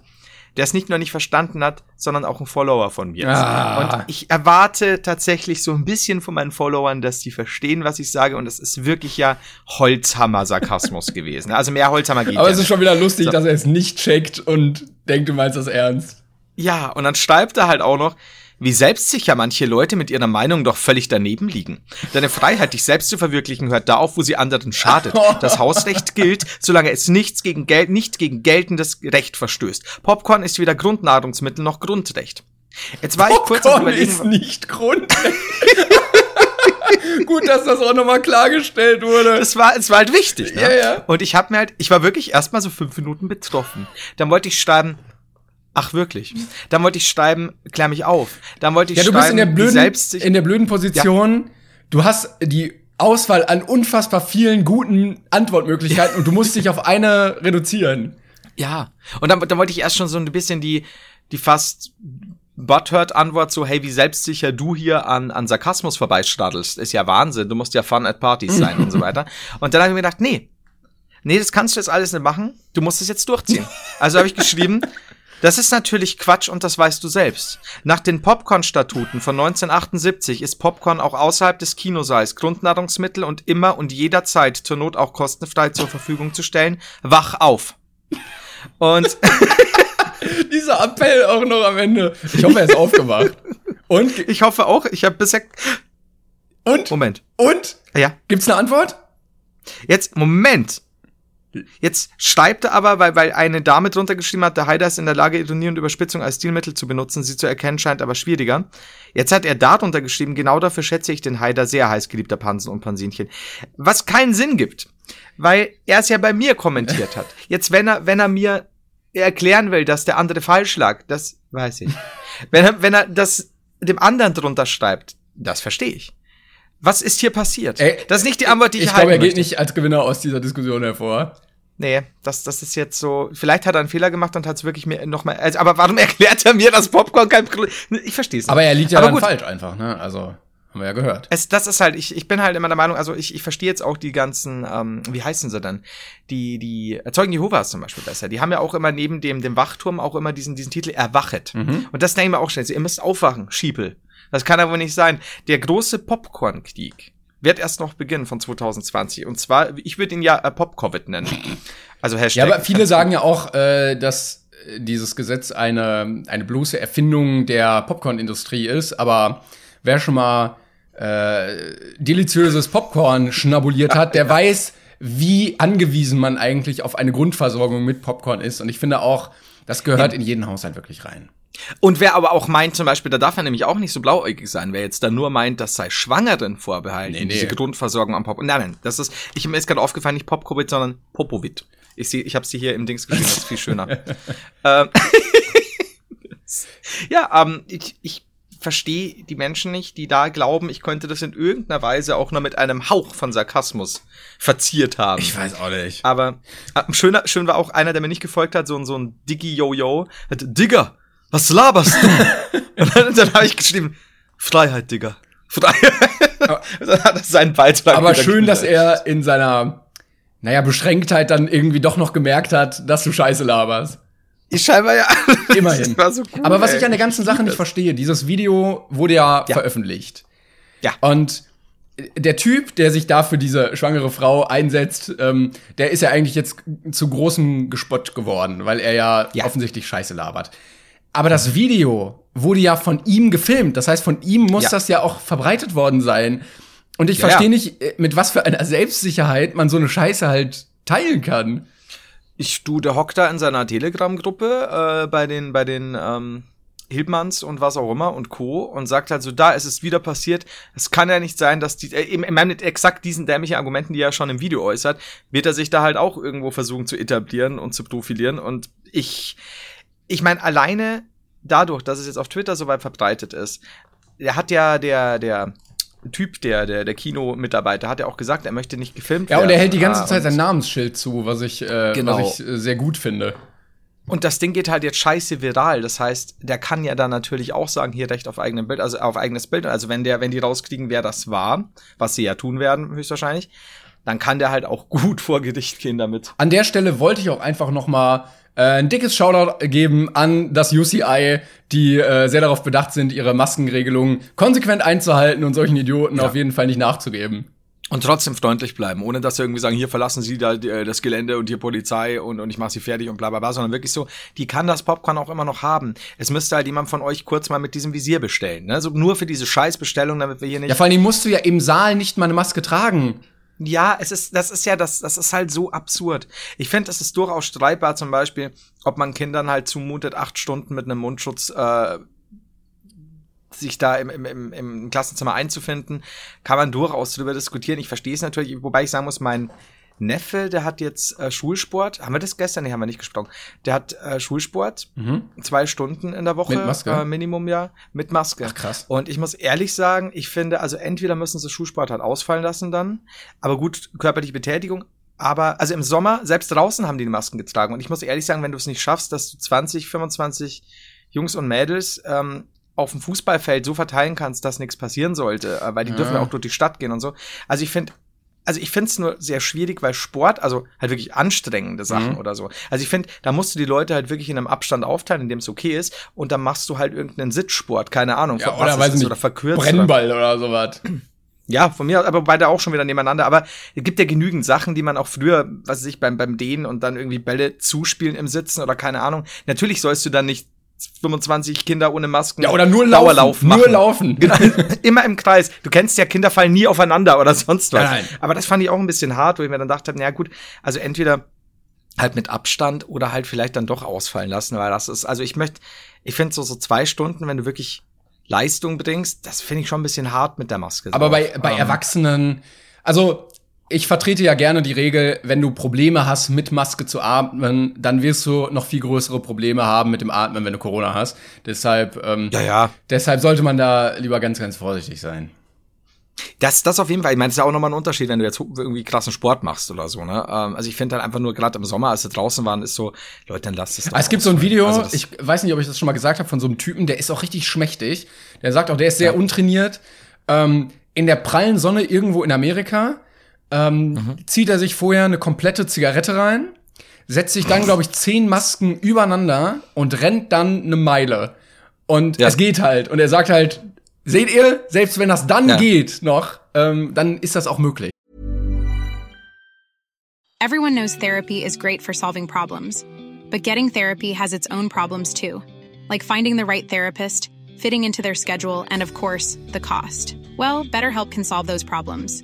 der es nicht nur nicht verstanden hat, sondern auch ein Follower von mir ist. Ah. Und ich erwarte tatsächlich so ein bisschen von meinen Followern, dass die verstehen, was ich sage und es ist wirklich ja Holzhammer-Sarkasmus gewesen. Also mehr Holzhammer geht Aber ja es ist schon wieder lustig, So. dass er es nicht checkt und denkt, du meinst das ernst. Ja, und dann schreibt er halt auch noch, wie selbstsicher manche Leute mit ihrer Meinung doch völlig daneben liegen. Deine Freiheit, dich selbst zu verwirklichen, hört da auf, wo sie anderen schadet. Das Hausrecht gilt, solange es nichts gegen Geld, nicht gegen geltendes Recht verstößt. Popcorn ist weder Grundnahrungsmittel noch Grundrecht. Jetzt war ich kurz am Popcorn ist überlegen, nicht Grundrecht. Gut, dass das auch nochmal klargestellt wurde. es war, es war halt wichtig. Ne? Ja, ja. Und ich habe mir halt, ich war wirklich erstmal so fünf Minuten betroffen. Dann wollte ich schreiben, ach wirklich. Dann wollte ich schreiben, klär mich auf. Dann wollte ich Ja, du schreiben, bist in der blöden, selbstsicher- in der blöden Position. Du hast die Auswahl an unfassbar vielen guten Antwortmöglichkeiten und du musst dich auf eine reduzieren. Ja. Und dann, dann wollte ich erst schon so ein bisschen die, die fast Butthurt-Antwort so, hey, wie selbstsicher du hier an, an Sarkasmus vorbeistadelst. Ist ja Wahnsinn. Du musst ja fun at Partys sein und so weiter. Und dann habe ich mir gedacht, nee. Nee, das kannst du jetzt alles nicht machen. Du musst es jetzt durchziehen. Also habe ich geschrieben, das ist natürlich Quatsch und das weißt du selbst. Nach den Popcorn-Statuten von 1978 ist Popcorn auch außerhalb des Kinosaals Grundnahrungsmittel und immer und jederzeit zur Not auch kostenfrei zur Verfügung zu stellen. Wach auf. Und Dieser Appell auch noch am Ende. Ich hoffe, er ist aufgewacht. Und? ich hoffe auch, ich habe bisher. Und? Moment. Und? Ja. Gibt's eine Antwort? Jetzt, Moment. Jetzt schreibt er aber, weil, weil eine Dame drunter geschrieben hat, der Haider ist in der Lage, Ironie und Überspitzung als Stilmittel zu benutzen. Sie zu erkennen scheint aber schwieriger. Jetzt hat er darunter geschrieben, genau dafür schätze ich den Haider sehr heiß geliebter Pansen und Pansinchen. Was keinen Sinn gibt, weil er es ja bei mir kommentiert hat. Jetzt, wenn er, wenn er mir erklären will, dass der andere falsch lag, das weiß ich. Wenn er, wenn er das dem anderen drunter schreibt, das verstehe ich. Was ist hier passiert? Ey, das ist nicht die Antwort, die ich, ich glaube, er geht nicht als Gewinner aus dieser Diskussion hervor. Nee, das, das ist jetzt so. Vielleicht hat er einen Fehler gemacht und hat es wirklich mir nochmal. Also, aber warum erklärt er mir, dass Popcorn kein Problem Ich verstehe es Aber er liegt ja aber dann gut. falsch einfach, ne? Also. Haben wir ja gehört. Es, das ist halt, ich, ich bin halt immer der Meinung, also ich, ich verstehe jetzt auch die ganzen, ähm, wie heißen sie denn? Die, die Zeugen Jehovas zum Beispiel besser. Die haben ja auch immer neben dem, dem Wachturm auch immer diesen, diesen Titel Erwachet. Mhm. Und das nehmen wir auch schnell. Ihr müsst aufwachen, Schiepel. Das kann aber nicht sein. Der große Popcorn-Krieg wird erst noch beginnen von 2020. Und zwar, ich würde ihn ja äh, Pop-Covid nennen. Also Hashtag. Ja, aber viele sagen ja auch, äh, dass dieses Gesetz eine, eine bloße Erfindung der Popcorn-Industrie ist. Aber wer schon mal äh, deliziöses Popcorn schnabuliert hat, der weiß, wie angewiesen man eigentlich auf eine Grundversorgung mit Popcorn ist. Und ich finde auch, das gehört in jeden Haushalt wirklich rein. Und wer aber auch meint, zum Beispiel, da darf er nämlich auch nicht so blauäugig sein, wer jetzt da nur meint, das sei Schwangeren vorbehalten, nee, nee. diese Grundversorgung am Pop. Nein, nein, das ist, ich mir ist gerade aufgefallen, nicht Popcovid, sondern Popovit. Ich sehe, ich habe sie hier im Dings geschrieben, das ist viel schöner. ähm, ja, ähm, ich, ich verstehe die Menschen nicht, die da glauben, ich könnte das in irgendeiner Weise auch nur mit einem Hauch von Sarkasmus verziert haben. Ich weiß auch nicht. Aber äh, schöner, schön war auch einer, der mir nicht gefolgt hat, so, ein so ein Diggi-Yo-Yo, hat Digger, was laberst du? und dann, dann habe ich geschrieben, Freiheit, Digger. Freiheit. dann hat er seinen Beitrag. Aber schön, dass er in seiner, naja, Beschränktheit dann irgendwie doch noch gemerkt hat, dass du Scheiße laberst. Ich scheinbar ja. Immerhin. So cool, Aber was ey. ich an der ganzen Sache nicht verstehe, dieses Video wurde ja, ja, veröffentlicht. Ja. Und der Typ, der sich da für diese schwangere Frau einsetzt, ähm, der ist ja eigentlich jetzt zu großem Gespott geworden, weil er ja, ja. offensichtlich Scheiße labert. Aber das Video wurde ja von ihm gefilmt. Das heißt, von ihm muss ja. das ja auch verbreitet worden sein. Und ich ja, verstehe nicht, äh, mit was für einer Selbstsicherheit man so eine Scheiße halt teilen kann. Ich, du, der hockt da in seiner Telegram-Gruppe äh, bei den, bei den ähm, Hildmanns und was auch immer und Co. und sagt halt so, da ist es wieder passiert. Es kann ja nicht sein, dass die, äh, im, mit exakt diesen dämlichen Argumenten, die er schon im Video äußert, wird er sich da halt auch irgendwo versuchen zu etablieren und zu profilieren. Und ich, ich meine, alleine dadurch, dass es jetzt auf Twitter so weit verbreitet ist, er hat ja der, der Typ, der, der, der Kino-Mitarbeiter, hat ja auch gesagt, er möchte nicht gefilmt werden. Ja, und er hält die ganze ah, Zeit sein Namensschild zu, was ich, äh, genau. was ich äh, sehr gut finde. Und das Ding geht halt jetzt scheiße viral. Das heißt, der kann ja dann natürlich auch sagen, hier Recht auf eigenes Bild, also auf eigenes Bild. Also wenn der, wenn die rauskriegen, wer das war, was sie ja tun werden, höchstwahrscheinlich, dann kann der halt auch gut vor Gericht gehen damit. An der Stelle wollte ich auch einfach noch mal äh, ein dickes Shoutout geben an das UCI, die äh, sehr darauf bedacht sind, ihre Maskenregelungen konsequent einzuhalten und solchen Idioten ja. auf jeden Fall nicht nachzugeben. Und trotzdem freundlich bleiben, ohne dass sie irgendwie sagen, hier verlassen Sie da äh, das Gelände und hier Polizei und, und ich mache Sie fertig und bla bla bla, sondern wirklich so, die kann das Popcorn auch immer noch haben. Es müsste halt jemand von euch kurz mal mit diesem Visier bestellen. Ne? So nur für diese Scheißbestellung, damit wir hier nicht. Ja, vor allem musst du ja im Saal nicht mal eine Maske tragen. Ja, es ist, das ist ja, das, das ist halt so absurd. Ich finde, es ist durchaus streitbar, zum Beispiel, ob man Kindern halt zumutet, acht Stunden mit einem Mundschutz äh, sich da im, im, im, im Klassenzimmer einzufinden, kann man durchaus drüber diskutieren. Ich verstehe es natürlich, wobei ich sagen muss, mein Neffe, der hat jetzt äh, Schulsport. Haben wir das gestern? Nee, haben wir nicht gesprochen. Der hat äh, Schulsport, mhm. zwei Stunden in der Woche, mit Maske? Äh, Minimum ja, mit Maske. Ach, krass. Und ich muss ehrlich sagen, ich finde, also entweder müssen sie Schulsport halt ausfallen lassen dann, aber gut, körperliche Betätigung. Aber, also im Sommer, selbst draußen haben die, die Masken getragen. Und ich muss ehrlich sagen, wenn du es nicht schaffst, dass du 20, 25 Jungs und Mädels ähm, auf dem Fußballfeld so verteilen kannst, dass nichts passieren sollte, äh, weil die ja. dürfen ja auch durch die Stadt gehen und so. Also ich finde, also ich finde es nur sehr schwierig, weil Sport, also halt wirklich anstrengende Sachen mhm. oder so. Also ich finde, da musst du die Leute halt wirklich in einem Abstand aufteilen, in dem es okay ist, und dann machst du halt irgendeinen Sitzsport, keine Ahnung, ja, oder, weiß nicht, oder verkürzt. Brennball oder, oder sowas. Ja, von mir, aber beide auch schon wieder nebeneinander. Aber es gibt ja genügend Sachen, die man auch früher, was weiß ich, beim, beim Dehnen und dann irgendwie Bälle zuspielen im Sitzen oder keine Ahnung. Natürlich sollst du dann nicht 25 Kinder ohne Masken. Ja, oder nur laufen. Machen. Nur laufen. Genau. Immer im Kreis. Du kennst ja, Kinder fallen nie aufeinander oder sonst was. Nein. Aber das fand ich auch ein bisschen hart, wo ich mir dann dachte, na gut, also entweder halt mit Abstand oder halt vielleicht dann doch ausfallen lassen, weil das ist, also ich möchte, ich finde so, so zwei Stunden, wenn du wirklich Leistung bringst, das finde ich schon ein bisschen hart mit der Maske. Aber bei, bei ähm, Erwachsenen, also ich vertrete ja gerne die Regel, wenn du Probleme hast, mit Maske zu atmen, dann wirst du noch viel größere Probleme haben mit dem Atmen, wenn du Corona hast. Deshalb, ähm, ja, ja. deshalb sollte man da lieber ganz, ganz vorsichtig sein. Das, das auf jeden Fall. Ich meine, das ist ja auch nochmal ein Unterschied, wenn du jetzt irgendwie krassen Sport machst oder so, ne? Ähm, also ich finde halt einfach nur gerade im Sommer, als wir draußen waren, ist so, Leute, dann lasst es doch. Es gibt so ein Video, also ich weiß nicht, ob ich das schon mal gesagt habe, von so einem Typen, der ist auch richtig schmächtig. Der sagt auch, der ist sehr ja. untrainiert. Ähm, in der prallen Sonne irgendwo in Amerika ähm, mhm. zieht er sich vorher eine komplette Zigarette rein, setzt sich dann, glaube ich, zehn Masken übereinander und rennt dann eine Meile. Und ja. es geht halt. Und er sagt halt, seht ihr, selbst wenn das dann ja. geht noch, ähm, dann ist das auch möglich. Everyone knows therapy is great for solving problems. But getting therapy has its own problems too. Like finding the right therapist, fitting into their schedule, and of course, the cost. Well, BetterHelp can solve those problems.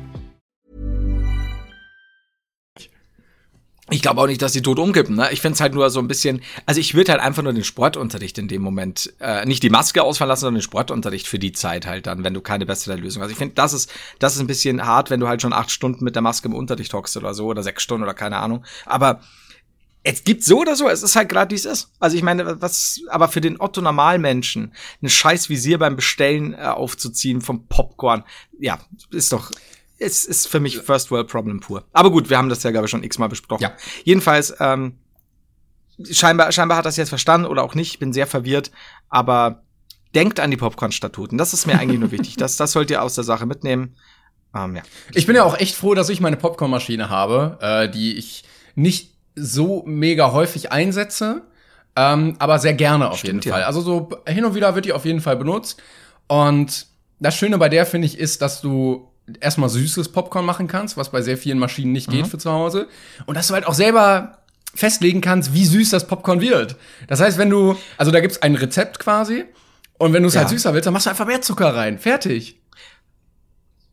Ich glaube auch nicht, dass die tot umkippen. Ne? Ich finde es halt nur so ein bisschen. Also ich würde halt einfach nur den Sportunterricht in dem Moment, äh, nicht die Maske ausfallen lassen, sondern den Sportunterricht für die Zeit halt dann, wenn du keine bessere Lösung hast. Ich finde, das ist, das ist ein bisschen hart, wenn du halt schon acht Stunden mit der Maske im Unterricht hockst oder so, oder sechs Stunden oder keine Ahnung. Aber es gibt so oder so, es ist halt gerade wie es ist. Also ich meine, was, aber für den Otto Normalmenschen, ein scheiß Visier beim Bestellen äh, aufzuziehen vom Popcorn, ja, ist doch, es ist für mich First World Problem pur. Aber gut, wir haben das ja, glaube ich, schon x-mal besprochen. Ja. Jedenfalls, ähm, scheinbar, scheinbar hat das jetzt verstanden oder auch nicht. Ich bin sehr verwirrt, aber denkt an die Popcorn-Statuten. Das ist mir eigentlich nur wichtig. Das, das sollt ihr aus der Sache mitnehmen. Ähm, ja. Ich bin ja auch echt froh, dass ich meine Popcornmaschine habe, äh, die ich nicht so mega häufig einsetze, ähm, aber sehr gerne auf Stimmt, jeden Fall. Ja. Also so hin und wieder wird die auf jeden Fall benutzt. Und das Schöne bei der, finde ich, ist, dass du erstmal süßes Popcorn machen kannst, was bei sehr vielen Maschinen nicht mhm. geht für zu Hause. Und dass du halt auch selber festlegen kannst, wie süß das Popcorn wird. Das heißt, wenn du, also da gibt's ein Rezept quasi, und wenn du es halt ja. halt süßer willst, dann machst du einfach mehr Zucker rein. Fertig.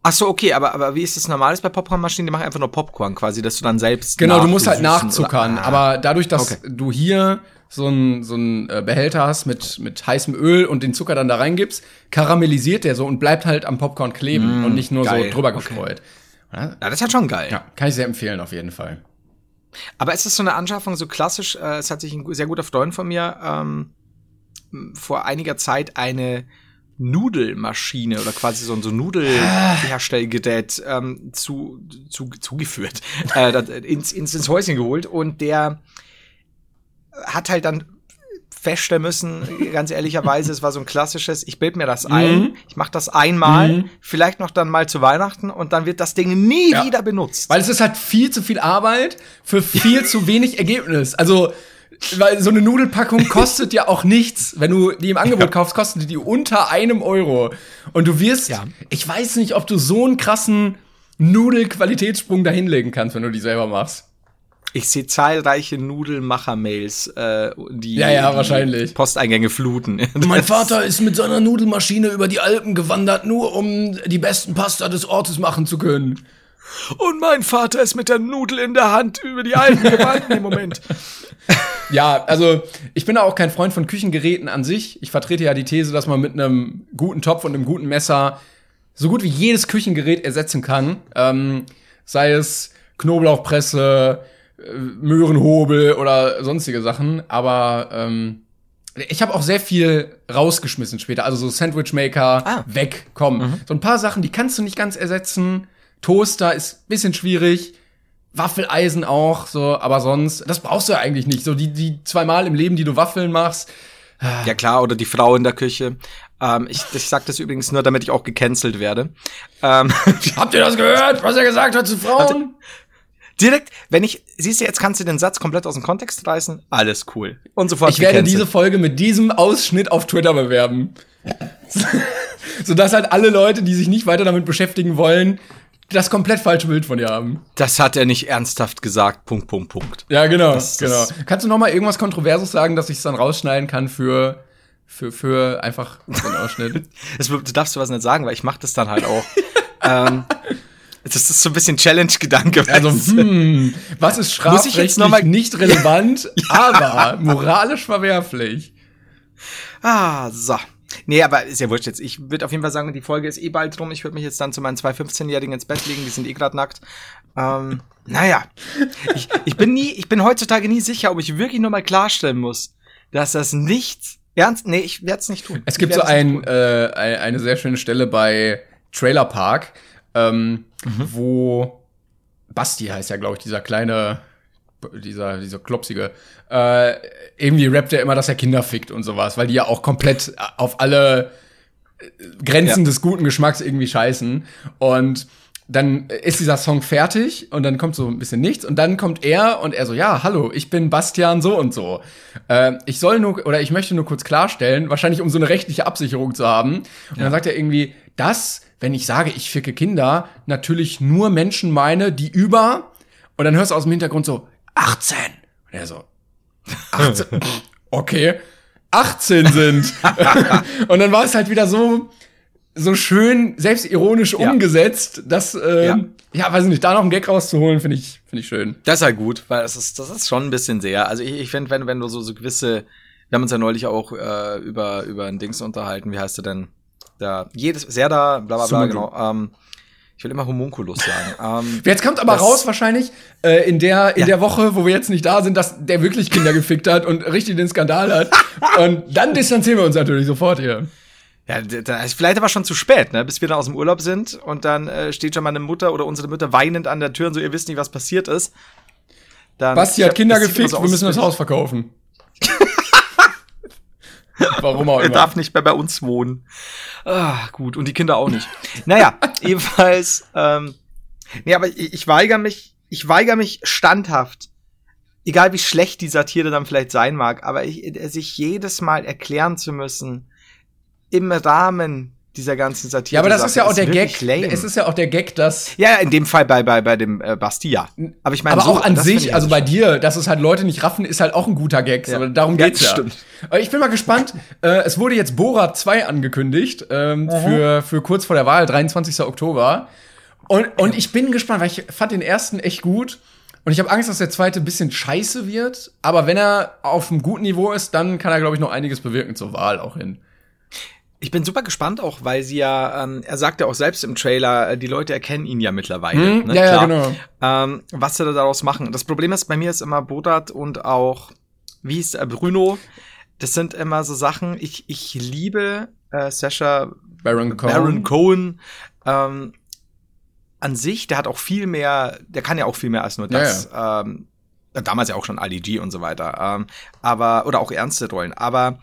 Ach so, okay, aber, aber wie ist das normales bei Popcornmaschinen? Die machen einfach nur Popcorn quasi, dass du dann selbst Genau, du musst halt nachzuckern. Oder? aber dadurch, dass okay. du hier so ein so ein äh, Behälter hast mit mit heißem Öl und den Zucker dann da reingibst, karamellisiert der so und bleibt halt am Popcorn kleben mm, und nicht nur geil. so drüber gestreut. Okay. Ja, das ist halt schon geil. Ja, kann ich sehr empfehlen auf jeden Fall. Aber ist das so eine Anschaffung so klassisch? Äh, es hat sich ein sehr guter Freund von mir ähm, vor einiger Zeit eine Nudelmaschine oder quasi so ein so Nudelherstellgerät ähm, zu, zu, zugeführt, äh, ins, ins, ins Häuschen geholt und der hat halt dann feststellen müssen, ganz ehrlicherweise, es war so ein klassisches, ich bild mir das ein, mhm. ich mache das einmal, mhm. vielleicht noch dann mal zu Weihnachten und dann wird das Ding nie ja. wieder benutzt. Weil es ist halt viel zu viel Arbeit für viel zu wenig Ergebnis. Also weil so eine Nudelpackung kostet ja auch nichts. Wenn du die im Angebot ja. kaufst, kostet die unter einem Euro. Und du wirst, ja. ich weiß nicht, ob du so einen krassen Nudelqualitätssprung da hinlegen kannst, wenn du die selber machst. Ich sehe zahlreiche Nudelmacher-Mails, äh, die, ja, ja, die wahrscheinlich. Posteingänge fluten. mein Vater ist mit seiner Nudelmaschine über die Alpen gewandert, nur um die besten Pasta des Ortes machen zu können. Und mein Vater ist mit der Nudel in der Hand über die Alpen gewandert im Moment. Ja, also ich bin da auch kein Freund von Küchengeräten an sich. Ich vertrete ja die These, dass man mit einem guten Topf und einem guten Messer so gut wie jedes Küchengerät ersetzen kann. Ähm, sei es Knoblauchpresse, Möhrenhobel oder sonstige Sachen. Aber ähm, ich habe auch sehr viel rausgeschmissen später. Also so Sandwichmaker, ah. weg, komm. Mhm. So ein paar Sachen, die kannst du nicht ganz ersetzen. Toaster ist bisschen schwierig. Waffeleisen auch, so, aber sonst, das brauchst du ja eigentlich nicht. So die, die zweimal im Leben, die du Waffeln machst. Ja klar, oder die Frau in der Küche. Ähm, ich, ich sag das übrigens nur, damit ich auch gecancelt werde. Ähm, Habt ihr das gehört, was er gesagt hat zu Frauen? Direkt, wenn ich, siehst du, jetzt kannst du den Satz komplett aus dem Kontext reißen, alles cool. Und sofort. Ich werde diese Folge mit diesem Ausschnitt auf Twitter bewerben. Sodass halt alle Leute, die sich nicht weiter damit beschäftigen wollen, das komplett falsche Bild von dir haben. Das hat er nicht ernsthaft gesagt. Punkt, Punkt, Punkt. Ja, genau, Das- genau. Kannst du noch mal irgendwas Kontroverses sagen, dass ich es dann rausschneiden kann für, für, für einfach den Ausschnitt? Das, du darfst du was nicht sagen, weil ich mach das dann halt auch. ähm, das ist so ein bisschen Challenge-Gedanke. Also, hm, was ist strafrechtlich nicht relevant, aber moralisch verwerflich? Ah, so. Nee, aber ist ja wurscht jetzt. Ich würde auf jeden Fall sagen, die Folge ist eh bald rum. Ich würde mich jetzt dann zu meinen zwei 15-Jährigen ins Bett legen. Die sind eh grad nackt. Ähm, naja. Ich, ich bin nie, ich bin heutzutage nie sicher, ob ich wirklich nur mal klarstellen muss, dass das nichts ernst, nee, ich werde es nicht tun. Es gibt so nicht ein, äh, ein, eine sehr schöne Stelle bei Trailer Park, ähm, Mhm. wo Basti heißt ja, glaube ich, dieser kleine, dieser, dieser klopsige, äh, irgendwie rappt er immer, dass er Kinder fickt und sowas, weil die ja auch komplett auf alle Grenzen Ja. des guten Geschmacks irgendwie scheißen. Und dann ist dieser Song fertig und dann kommt so ein bisschen nichts und dann kommt er und er so, ja, hallo, ich bin Bastian so und so. Äh, ich soll nur, oder ich möchte nur kurz klarstellen, wahrscheinlich um so eine rechtliche Absicherung zu haben. Und dann sagt er irgendwie, dass, wenn ich sage, ich ficke Kinder, natürlich nur Menschen meine, die über, und dann hörst du aus dem Hintergrund so, 18. Und er so, 18, okay, 18 sind. und dann war es halt wieder so, so schön selbstironisch Ja. umgesetzt, dass, äh, Ja. ja. weiß ich nicht, da noch einen Gag rauszuholen, finde ich, finde ich schön. Das ist halt gut, weil das ist, das ist schon ein bisschen sehr. Also ich, ich finde, wenn, wenn du so, so gewisse, wir haben uns ja neulich auch äh, über, über ein Dings unterhalten, wie heißt du denn? Da, jedes, sehr da, bla bla bla, genau. Ähm, ich will immer Homunculus sagen. ähm, Jetzt kommt aber raus wahrscheinlich äh, in der in Ja. der Woche, wo wir jetzt nicht da sind, dass der wirklich Kinder gefickt hat und richtig den Skandal hat. und dann distanzieren wir uns natürlich sofort hier. ja, da ist vielleicht aber schon zu spät, ne? Bis wir dann aus dem Urlaub sind und dann äh, steht schon meine Mutter oder unsere Mutter weinend an der Tür und so, ihr wisst nicht, was passiert ist. Dann, Basti hat Kinder gefickt, so wir müssen das Haus verkaufen. Warum auch Er immer. darf nicht mehr bei uns wohnen. Ah, gut. Und die Kinder auch nicht. naja, jedenfalls, ähm, nee, aber ich, ich weigere mich, ich weigere mich standhaft, egal wie schlecht die Satire dann vielleicht sein mag, aber ich, sich jedes Mal erklären zu müssen, im Rahmen dieser ganzen Satire. ja, aber das ist ja auch der wirklich Gag. Lame. Es ist ja auch der Gag, dass ja, in dem Fall bei, bei, bei dem äh, Bastia. Aber ich meine, aber so, auch an sich, ich also bei dir, dass es halt Leute nicht raffen, ist halt auch ein guter Gag. Ja. So, darum Ja, geht's ja. stimmt. Aber ich bin mal gespannt. äh, es wurde jetzt Borat 2 angekündigt ähm, für, für kurz vor der Wahl, 23. Oktober. Und, und ich bin gespannt, weil ich fand den ersten echt gut. Und ich habe Angst, dass der zweite ein bisschen scheiße wird. Aber wenn er auf einem guten Niveau ist, dann kann er, glaube ich, noch einiges bewirken zur Wahl auch hin. Ich bin super gespannt auch, weil sie ja, ähm, er sagt ja auch selbst im Trailer, äh, die Leute erkennen ihn ja mittlerweile. Hm, ne? ja, ja, genau. Ähm, was sie da daraus machen. Das Problem ist, bei mir ist immer Bodat und auch, wie hieß er, Bruno. Das sind immer so Sachen, ich, ich liebe äh, Sasha Baron Cohen. Baron Cohen. Ähm, an sich, der hat auch viel mehr, der kann ja auch viel mehr als nur Ja, das. Ähm, damals ja auch schon Ali G und so weiter. Ähm, aber, oder auch ernste Rollen. Aber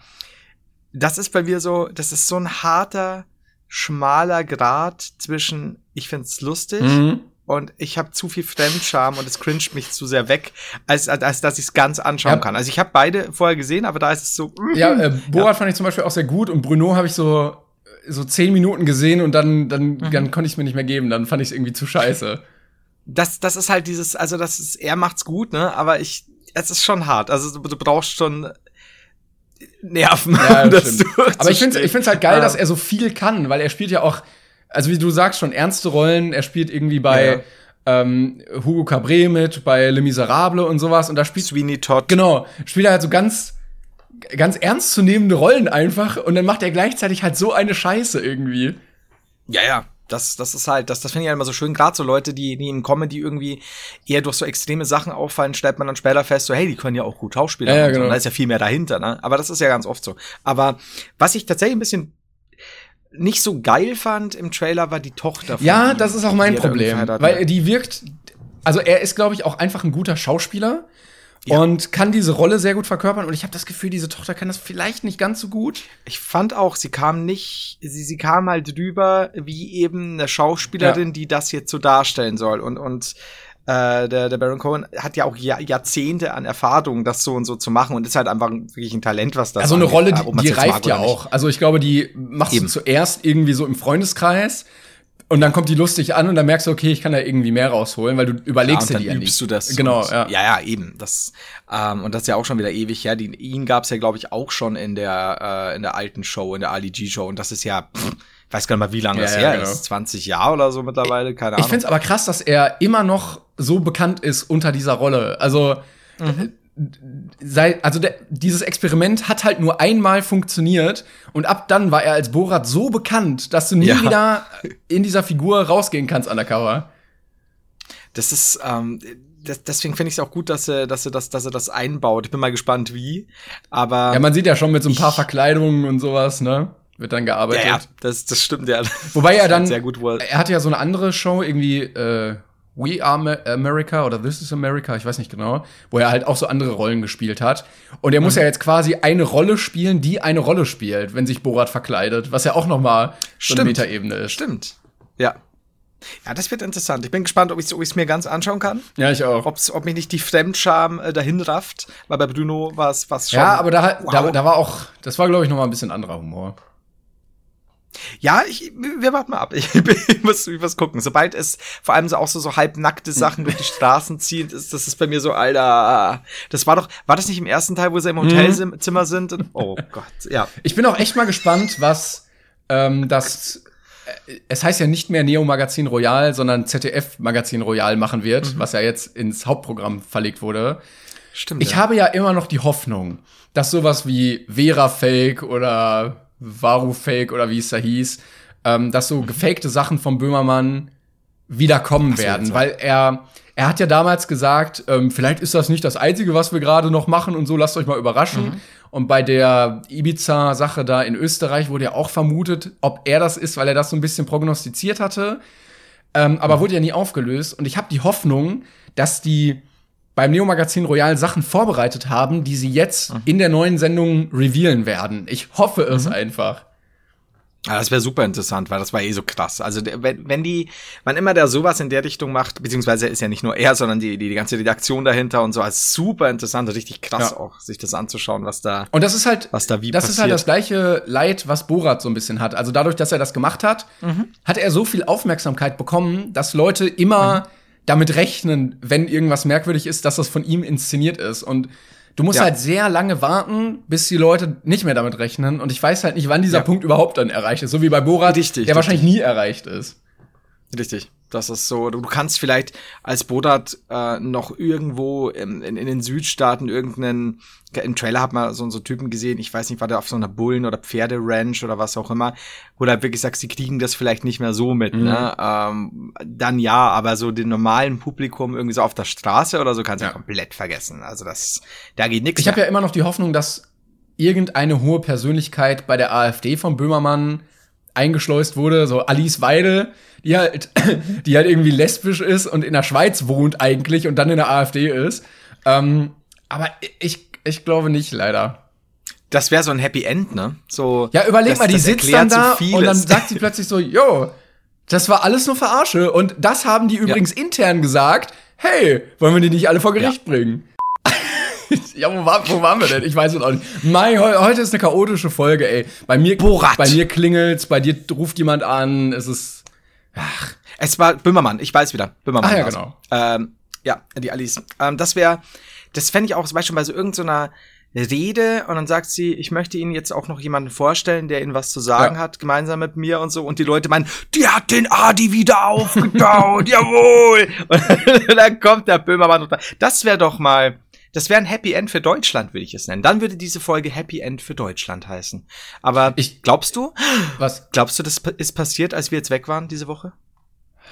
das ist bei mir so, das ist so ein harter, schmaler Grad zwischen, ich find's lustig Mhm. und ich habe zu viel Fremdscham und es cringet mich zu sehr weg, als, als, als dass ich es ganz anschauen Ja. kann. Also ich habe beide vorher gesehen, aber da ist es so. Ja, äh, Borat fand ich zum Beispiel auch sehr gut und Bruno habe ich so so zehn Minuten gesehen und dann dann dann konnte ich es mir nicht mehr geben. Dann fand ich es irgendwie zu scheiße. das, das ist halt dieses, also das ist, er macht's gut, ne? Aber ich, es ist schon hart. Also du, du brauchst schon Nerven. Ja, das Aber ich finde ich stehen. find's halt geil, Ähm, dass er so viel kann, weil er spielt ja auch, also wie du sagst, schon ernste Rollen. Er spielt irgendwie bei ähm, Hugo Cabré mit, bei Le Miserable und sowas. Und da spielt Sweeney Todd. genau spielt er halt so ganz ganz ernstzunehmende Rollen einfach und dann macht er gleichzeitig halt so eine Scheiße irgendwie. Ja, ja. Das, das ist halt, das, das finde ich halt immer so schön. Gerade so Leute, die, die in Comedy irgendwie eher durch so extreme Sachen auffallen, stellt man dann später fest, so, hey, die können ja auch gut Schauspieler. Ja, ja, genau. Da ist ja viel mehr dahinter, ne? Aber das ist ja ganz oft so. Aber was ich tatsächlich ein bisschen nicht so geil fand im Trailer, war die Tochter von Ja, ihm, das ist auch mein Problem, hat, weil die wirkt, also er ist, glaube ich, auch einfach ein guter Schauspieler Ja. und kann diese Rolle sehr gut verkörpern. Und ich habe das Gefühl, diese Tochter kann das vielleicht nicht ganz so gut. Ich fand auch, sie kam nicht, sie, sie kam halt drüber wie eben eine Schauspielerin, die das jetzt so darstellen soll. Und, und äh, der, der Baron Cohen hat ja auch Jahr, Jahrzehnte an Erfahrung, das so und so zu machen und ist halt einfach wirklich ein Talent, was das Also eine angeht, Rolle, die, die reift ja auch. Also ich glaube, die machst Eben. du zuerst irgendwie so im Freundeskreis, und dann kommt die lustig an und dann merkst du, okay, ich kann da irgendwie mehr rausholen, weil du überlegst ja, dir die dann ja übst du das. Genau, und, ja. ja. Ja, eben. Das, ähm, und das ist ja auch schon wieder ewig her. Die, ihn gab's ja, glaube ich, auch schon in der, äh, in der alten Show, in der Ali G-Show. Und das ist ja, pff, ich weiß gar nicht mal, wie lange Ja, das ja, her genau. ist. 20 Jahre oder so mittlerweile, keine Ich Ahnung. find's aber krass, dass er immer noch so bekannt ist unter dieser Rolle. Also, Mhm. Sei, also der, dieses Experiment hat halt nur einmal funktioniert und ab dann war er als Borat so bekannt, dass du nie Ja. wieder in dieser Figur rausgehen kannst undercover. Das ist, ähm, das, deswegen finde ich es auch gut, dass er, dass er das, dass er das einbaut. Ich bin mal gespannt, wie. Aber Ja, man sieht ja schon mit so ein paar Verkleidungen und sowas, ne? Wird dann gearbeitet. ja, ja, das, das stimmt ja. Wobei er dann, sehr gut, er, er hatte ja so eine andere Show, irgendwie äh, We Are America oder This is America, ich weiß nicht genau, wo er halt auch so andere Rollen gespielt hat. Und er Mhm. muss ja jetzt quasi eine Rolle spielen, die eine Rolle spielt, wenn sich Borat verkleidet, was ja auch noch mal so eine. Metaebene ist. stimmt. Ja. Ja, das wird interessant. Ich bin gespannt, ob ich es mir ganz anschauen kann. Ja, ich auch. Ob's, ob mich nicht die Fremdscham äh, dahin rafft, weil bei Bruno war es was schon. Ja, aber da, da, Wow. da war auch, das war, glaube ich, noch mal ein bisschen anderer Humor. Ja, ich, wir warten mal ab. Ich, ich, muss, ich muss gucken. Sobald es vor allem so auch so, so halbnackte Sachen durch die Straßen zieht, ist das ist bei mir so, Alter. Das war doch, war das nicht im ersten Teil, wo sie im Hotelzimmer sind? Und, oh Gott, ja. Ich bin auch echt mal gespannt, was ähm, das. äh, Es heißt ja nicht mehr Neo Magazin Royal, sondern ZDF Magazin Royal machen wird, was ja jetzt ins Hauptprogramm verlegt wurde. Stimmt. Ich habe ja immer noch die Hoffnung, dass sowas wie Vera Fake oder Varu Fake oder wie es da hieß, ähm, dass so gefakte Sachen vom Böhmermann wieder kommen so, werden, weil er er hat ja damals gesagt, ähm, vielleicht ist das nicht das Einzige, was wir gerade noch machen und so, lasst euch mal überraschen. Und bei der Ibiza-Sache da in Österreich wurde ja auch vermutet, ob er das ist, weil er das so ein bisschen prognostiziert hatte. Ähm, aber wurde ja nie aufgelöst. Und ich habe die Hoffnung, dass die beim Neo-Magazin Royal Sachen vorbereitet haben, die sie jetzt in der neuen Sendung revealen werden. Ich hoffe es einfach. Ja, das wäre super interessant, weil das war eh so krass. Also wenn, wenn die, wann immer der sowas in der Richtung macht, beziehungsweise ist ja nicht nur er, sondern die, die, die ganze Redaktion dahinter und so, ist super interessant, richtig krass Ja. auch, sich das anzuschauen, was da. Und das ist halt, Was da wie das ist halt passiert. das gleiche Leid, was Borat so ein bisschen hat. Also dadurch, dass er das gemacht hat, Mhm. hat er so viel Aufmerksamkeit bekommen, dass Leute immer Mhm. Damit rechnen, wenn irgendwas merkwürdig ist, dass das von ihm inszeniert ist. Und du musst Ja. halt sehr lange warten, bis die Leute nicht mehr damit rechnen. Und ich weiß halt nicht, wann dieser Ja. Punkt überhaupt dann erreicht ist. So wie bei Borat, Richtig, der richtig. wahrscheinlich nie erreicht ist. Richtig. Das ist so, du, kannst vielleicht als Bodat äh, noch irgendwo in, in, in den Südstaaten irgendeinen, im Trailer hat man so, so Typen gesehen, ich weiß nicht, war der auf so einer Bullen- oder Pferderanch oder was auch immer, wo du halt wirklich sagst, sie kriegen das vielleicht nicht mehr so mit, ne? Ähm, dann ja, aber so den normalen Publikum irgendwie so auf der Straße oder so kannst du Ja. ja. komplett vergessen. Also das, da geht nichts Ich habe ja immer noch die Hoffnung, dass irgendeine hohe Persönlichkeit bei der AfD von Böhmermann eingeschleust wurde, so Alice Weide, die halt, die halt irgendwie lesbisch ist und in der Schweiz wohnt eigentlich und dann in der AfD ist. Ähm, aber ich, ich glaube nicht, leider. Das wäre so ein Happy End, ne? So. Ja, überleg das- mal, die sitzt dann da so und dann sagt sie plötzlich so, yo, das war alles nur Verarsche. Und das haben die übrigens intern gesagt. Hey, wollen wir die nicht alle vor Gericht bringen? ja, wo, war, wo waren wir denn? Ich weiß es auch nicht. Mai, heu, heute ist eine chaotische Folge, ey. Bei mir, Borat. bei mir klingelt's, bei dir ruft jemand an, es ist. Es war Böhmermann, ich weiß wieder. Böhmermann. Ach ja, genau. Ähm, ja, die Alice. Ähm, das wäre, das fände ich auch zum Beispiel bei so irgendeiner Rede und dann sagt sie, ich möchte Ihnen jetzt auch noch jemanden vorstellen, der Ihnen was zu sagen Ja. hat, gemeinsam mit mir und so. Und die Leute meinen, die hat den Adi wieder aufgetaut, jawohl. Und dann kommt der Böhmermann runter. Das wäre doch mal, das wäre ein Happy End für Deutschland, würde ich es nennen. Dann würde diese Folge Happy End für Deutschland heißen. Aber Ich- glaubst du, Was? glaubst du, das ist passiert, als wir jetzt weg waren diese Woche?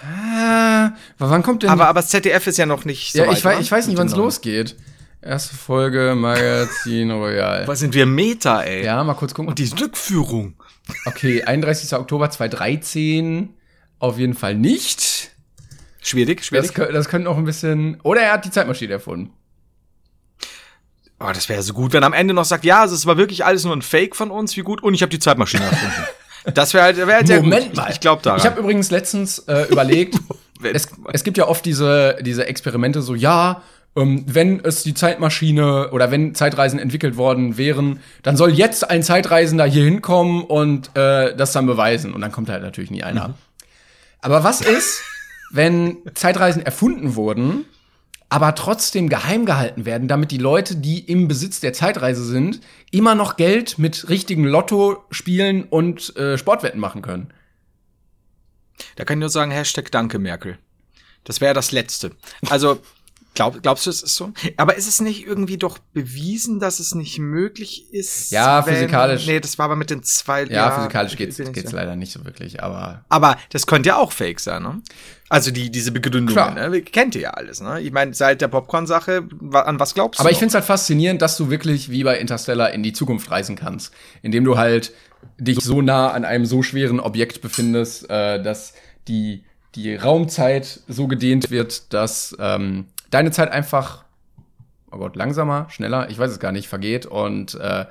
Ah, wann kommt denn. Aber, aber das ZDF ist ja noch nicht so ja, weit, ich, weiß, oder? ich weiß nicht, wann es losgeht. Erste Folge Magazin Royal. Was sind wir Meta, ey? Ja, mal kurz gucken. Und die Rückführung. Okay, 31. Oktober 2013. Auf jeden Fall nicht. Schwierig, schwierig. Das, das könnte noch ein bisschen. Oder er hat die Zeitmaschine erfunden. Oh, das wäre so gut, wenn am Ende noch sagt, ja, es war wirklich alles nur ein Fake von uns, wie gut, und ich habe die Zeitmaschine erfunden. Das wäre halt, wär halt Moment gut. mal. Ich, ich glaube daran. Ich habe übrigens letztens äh, überlegt, es, es gibt ja oft diese, diese Experimente, so ja, ähm, wenn es die Zeitmaschine oder wenn Zeitreisen entwickelt worden wären, dann soll jetzt ein Zeitreisender hier hinkommen und äh, das dann beweisen. Und dann kommt halt natürlich nie einer. Aber was ist, wenn Zeitreisen erfunden wurden, aber trotzdem geheim gehalten werden, damit die Leute, die im Besitz der Zeitreise sind, immer noch Geld mit richtigen Lotto-Spielen und äh, Sportwetten machen können? Da kann ich nur sagen, Hashtag Danke, Merkel. Das wäre das Letzte. Also, Glaub, glaubst du, es ist so? Aber ist es nicht irgendwie doch bewiesen, dass es nicht möglich ist? Ja, wenn, physikalisch. Nee, das war aber mit den zwei. Ja, ja physikalisch geht's, geht's so. leider nicht so wirklich, aber. Aber das könnte ja auch fake sein, ne? Also die, diese Begründungen, ne? Kennt ihr ja alles, ne? Ich meine, seit der Popcorn-Sache, an was glaubst du? Aber ich find's halt faszinierend, dass du wirklich wie bei Interstellar in die Zukunft reisen kannst. Indem du halt dich so nah an einem so schweren Objekt befindest, äh, dass die, die Raumzeit so gedehnt wird, dass ähm, deine Zeit einfach, oh Gott, langsamer, schneller, ich weiß es gar nicht, vergeht und äh,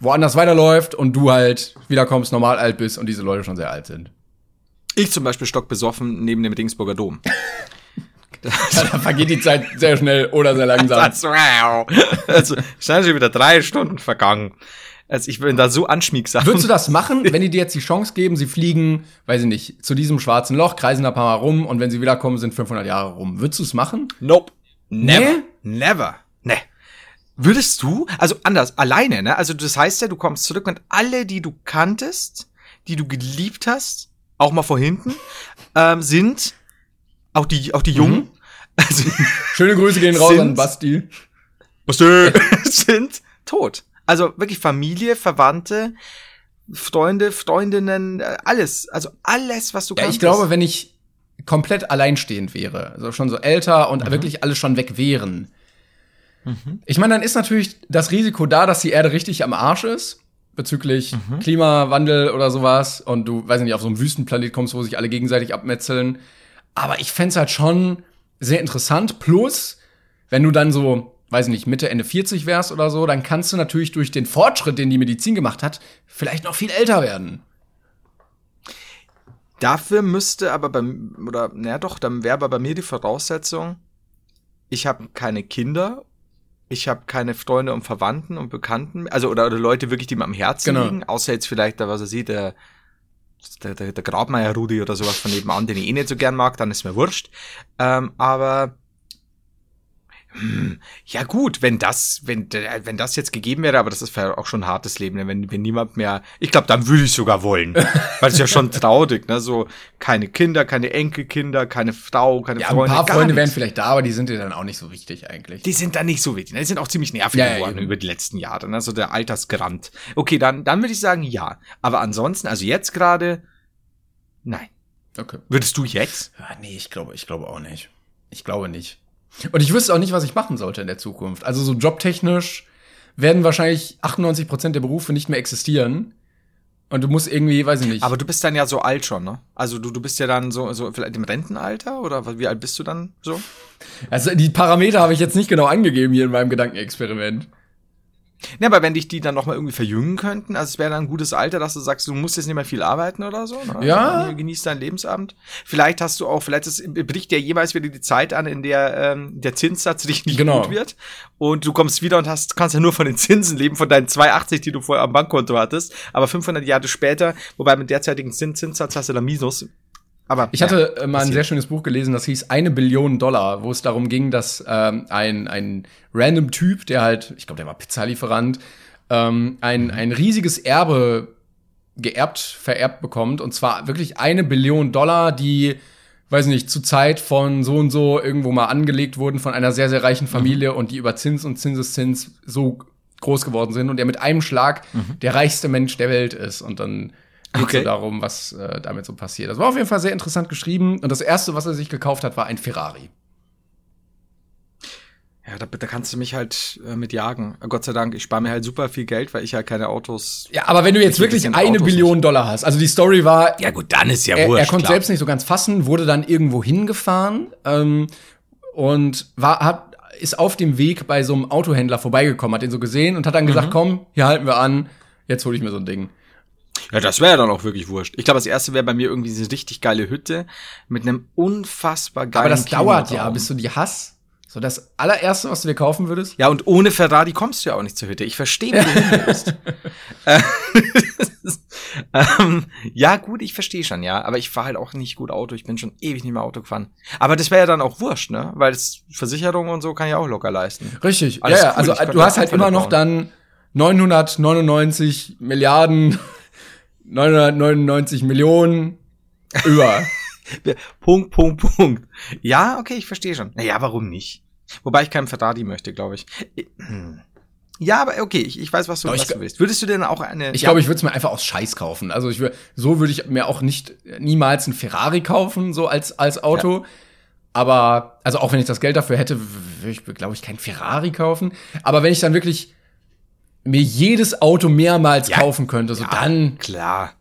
woanders weiterläuft und du halt wiederkommst, normal alt bist und diese Leute schon sehr alt sind. Ich zum Beispiel stock besoffen neben dem Dingsburger Dom. da vergeht die Zeit sehr schnell oder sehr langsam. Also, scheint schon wieder drei Stunden vergangen. Also ich bin da so anschmiegsam. Würdest du das machen, wenn die dir jetzt die Chance geben, sie fliegen, weiß ich nicht, zu diesem schwarzen Loch, kreisen da ein paar Mal rum und wenn sie wiederkommen, sind 500 Jahre rum. Würdest du es machen? Nope. Never. Nee? Never. Nee. Würdest du, also anders, alleine, ne? Also das heißt ja, du kommst zurück und alle, die du kanntest, die du geliebt hast, auch mal vor hinten, ähm, sind auch die, auch die Jungen. Mhm. Also, Schöne Grüße gehen raus an Basti. Basti sind tot. Also wirklich Familie, Verwandte, Freunde, Freundinnen, äh, alles. Also alles, was du ja, kannst. Ich glaube, wenn ich komplett alleinstehend wäre, also schon so älter und mhm. wirklich alle schon weg wären. Mhm. Ich meine, dann ist natürlich das Risiko da, dass die Erde richtig am Arsch ist bezüglich mhm. Klimawandel oder sowas und du, weiß nicht, auf so einem Wüstenplanet kommst, wo sich alle gegenseitig abmetzeln. Aber ich fände halt schon sehr interessant. Plus, wenn du dann so, weiß nicht, Mitte, Ende 40 wärst oder so, dann kannst du natürlich durch den Fortschritt, den die Medizin gemacht hat, vielleicht noch viel älter werden. Dafür müsste aber beim, oder, naja doch, dann wäre aber bei mir die Voraussetzung, ich habe keine Kinder, ich habe keine Freunde und Verwandten und Bekannten, also oder, oder Leute wirklich, die mir am Herzen genau. liegen, außer jetzt vielleicht, da was er sieht, der, der, der, der Grabmeier Rudi oder sowas von nebenan, den ich eh nicht so gern mag, dann ist mir wurscht. Ähm, aber ja gut, wenn das, wenn, wenn das jetzt gegeben wäre, aber das ist ja auch schon ein hartes Leben, ne? wenn, wenn niemand mehr, ich glaube, dann würde ich sogar wollen. Weil es ja schon traurig, ne? So keine Kinder, keine Enkelkinder, keine Frau, keine ja, Freunde. Ein paar Freunde wären vielleicht da, aber die sind dir dann auch nicht so wichtig eigentlich. Die sind dann nicht so wichtig. Ne? Die sind auch ziemlich nervig ja, geworden ja, über die letzten Jahre. Ne? So der Altersgrand. Okay, dann, dann würde ich sagen, ja. Aber ansonsten, also jetzt gerade, nein. Okay. Würdest du jetzt? Ja, nee, ich glaube, ich glaube auch nicht. Ich glaube nicht. Und ich wüsste auch nicht, was ich machen sollte in der Zukunft. Also so jobtechnisch werden wahrscheinlich 98 Prozent der Berufe nicht mehr existieren. Und du musst irgendwie, weiß ich nicht. Aber du bist dann ja so alt schon, ne? Also du, du bist ja dann so, so vielleicht im Rentenalter oder wie alt bist du dann so? Also die Parameter habe ich jetzt nicht genau angegeben hier in meinem Gedankenexperiment. Ne, aber wenn dich die dann noch mal irgendwie verjüngen könnten, also es wäre dann ein gutes Alter, dass du sagst, du musst jetzt nicht mehr viel arbeiten oder so. Ne? Ja. Genießt dein Lebensabend. Vielleicht hast du auch, vielleicht ist, bricht dir jeweils wieder die Zeit an, in der ähm, der Zinssatz richtig genau. gut wird. Und du kommst wieder und hast, kannst ja nur von den Zinsen leben, von deinen 2,80, die du vorher am Bankkonto hattest. Aber 500 Jahre später, wobei mit derzeitigen Zinssatz hast du da Minus, aber ich hatte ja, äh, mal ein sehr schönes Buch gelesen, das hieß Eine Billion Dollar, wo es darum ging, dass ähm, ein, ein random Typ, der halt, ich glaube, der war Pizzalieferant, ähm, ein, ein riesiges Erbe geerbt, vererbt bekommt. Und zwar wirklich eine Billion Dollar, die, weiß nicht, zu Zeit von so und so irgendwo mal angelegt wurden von einer sehr, sehr reichen Familie mhm. und die über Zins und Zinseszins so groß geworden sind und der mit einem Schlag mhm. der reichste Mensch der Welt ist. Und dann okay. so darum, was äh, damit so passiert. Das war auf jeden Fall sehr interessant geschrieben. Und das erste, was er sich gekauft hat, war ein Ferrari. Ja, da, da kannst du mich halt äh, mit jagen. Gott sei Dank, ich spare mir halt super viel Geld, weil ich ja halt keine Autos. Ja, aber wenn du jetzt wirklich eine Autos Billion nicht. Dollar hast, also die Story war. Ja, gut, dann ist ja er, wurscht. Er konnte klar. selbst nicht so ganz fassen, wurde dann irgendwo hingefahren ähm, und war, hat, ist auf dem Weg bei so einem Autohändler vorbeigekommen, hat den so gesehen und hat dann gesagt, mhm. komm, hier halten wir an, jetzt hole ich mir so ein Ding. Ja, das wäre ja dann auch wirklich wurscht. Ich glaube, das erste wäre bei mir irgendwie diese richtig geile Hütte mit einem unfassbar geilen Aber das dauert ja, bis du die hast. So das allererste, was du dir kaufen würdest? Ja, und ohne Ferrari kommst du ja auch nicht zur Hütte. Ich verstehe, wie du. Äh, ähm, ja, gut, ich verstehe schon, ja. Aber ich fahre halt auch nicht gut Auto. Ich bin schon ewig nicht mehr Auto gefahren. Aber das wäre ja dann auch wurscht, ne? Weil Versicherung und so kann ich auch locker leisten. Richtig. Alles ja. Cool. Also du hast halt immer noch dann 999 Milliarden, 999 Millionen über. Punkt, Punkt, Punkt. Ja, okay, ich verstehe schon. Naja, warum nicht? Wobei ich keinen Ferrari möchte, glaube ich. Ja, aber okay, ich, ich weiß, was du, was du willst. Würdest du denn auch eine. Ich ja, glaube, ich würde es mir einfach aus Scheiß kaufen. Also ich würde, so würde ich mir auch nicht niemals ein Ferrari kaufen, so als, als Auto. Ja. Aber, also auch wenn ich das Geld dafür hätte, würde ich, glaube ich, kein Ferrari kaufen. Aber wenn ich dann wirklich mir jedes Auto mehrmals ja, kaufen könnte, so ja, dann. Klar.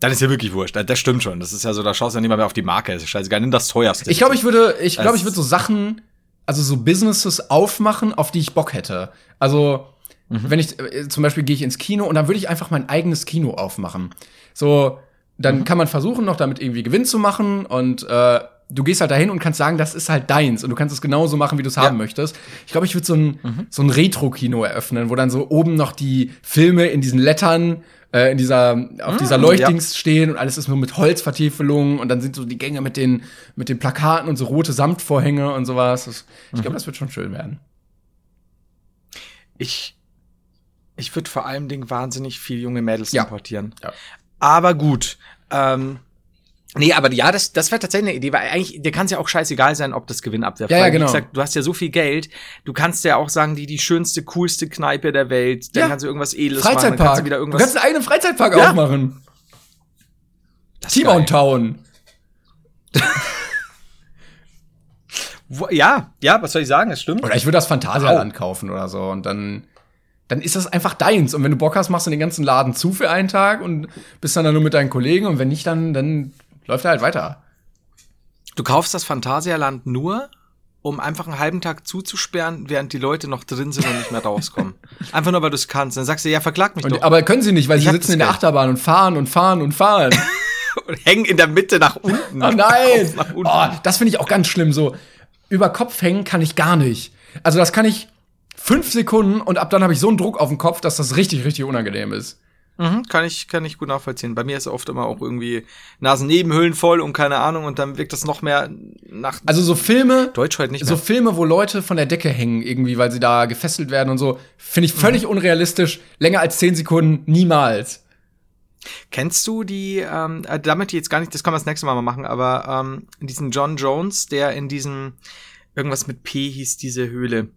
Dann ist ja wirklich wurscht. Das stimmt schon. Das ist ja so, da schaust du ja nicht mehr auf die Marke. Das ist scheißegal. Nimm das teuerste. Ich glaube, ich würde, ich glaube, ich würde so Sachen, also so Businesses aufmachen, auf die ich Bock hätte. Also, mhm. wenn ich, äh, zum Beispiel gehe ich ins Kino und dann würde ich einfach mein eigenes Kino aufmachen. So, dann mhm. kann man versuchen, noch damit irgendwie Gewinn zu machen und äh, du gehst halt dahin und kannst sagen, das ist halt deins und du kannst es genauso machen, wie du es ja. haben möchtest. Ich glaube, ich würde so ein, mhm. so ein Retro-Kino eröffnen, wo dann so oben noch die Filme in diesen Lettern äh, in dieser, auf dieser ah, Leuchtdings ja. stehen und alles ist nur mit Holzvertiefelungen und dann sind so die Gänge mit den, mit den Plakaten und so rote Samtvorhänge und sowas. Das, ich glaube, mhm. das wird schon schön werden. Ich, ich würde vor allem Dingen wahnsinnig viel junge Mädels ja. importieren. Ja. Aber gut, ähm, Nee, aber ja, das, das wäre tatsächlich eine Idee, weil eigentlich, dir kann es ja auch scheißegal sein, ob das Gewinn abwirft. Ja, ja, genau. Wie gesagt, du hast ja so viel Geld, du kannst ja auch sagen, die, die schönste, coolste Kneipe der Welt, dann ja. kannst du irgendwas Edles machen, dann kannst du wieder irgendwas. Du kannst einen eigenen Freizeitpark ja. aufmachen. Timon Town. ja, ja, was soll ich sagen, das stimmt. Oder ich würde das Phantasialand wow. kaufen oder so und dann dann ist das einfach deins. Und wenn du Bock hast, machst du den ganzen Laden zu für einen Tag und bist dann, dann nur mit deinen Kollegen. Und wenn nicht, dann, dann läuft er halt weiter. Du kaufst das Phantasialand nur, um einfach einen halben Tag zuzusperren, während die Leute noch drin sind und nicht mehr rauskommen. einfach nur, weil du es kannst. Dann sagst du, ja, verklag mich und, doch. Aber können sie nicht, weil ich sie sitzen in der Achterbahn und fahren und fahren und fahren. und hängen in der Mitte nach unten. Oh nein! Oh, das finde ich auch ganz schlimm. So, über Kopf hängen kann ich gar nicht. Also das kann ich fünf Sekunden und ab dann habe ich so einen Druck auf dem Kopf, dass das richtig, richtig unangenehm ist. Mhm, kann ich, kann ich gut nachvollziehen. Bei mir ist oft immer auch irgendwie Nasennebenhöhlen voll und keine Ahnung und dann wirkt das noch mehr nach. Also so Filme. Deutsch heute nicht mehr. So Filme, wo Leute von der Decke hängen irgendwie, weil sie da gefesselt werden und so, finde ich völlig mhm. unrealistisch. Länger als zehn Sekunden niemals. Kennst du die, ähm, äh, damit jetzt gar nicht, das können wir das nächste Mal mal machen, aber ähm, diesen John Jones, der in diesem, irgendwas mit P hieß diese Höhle.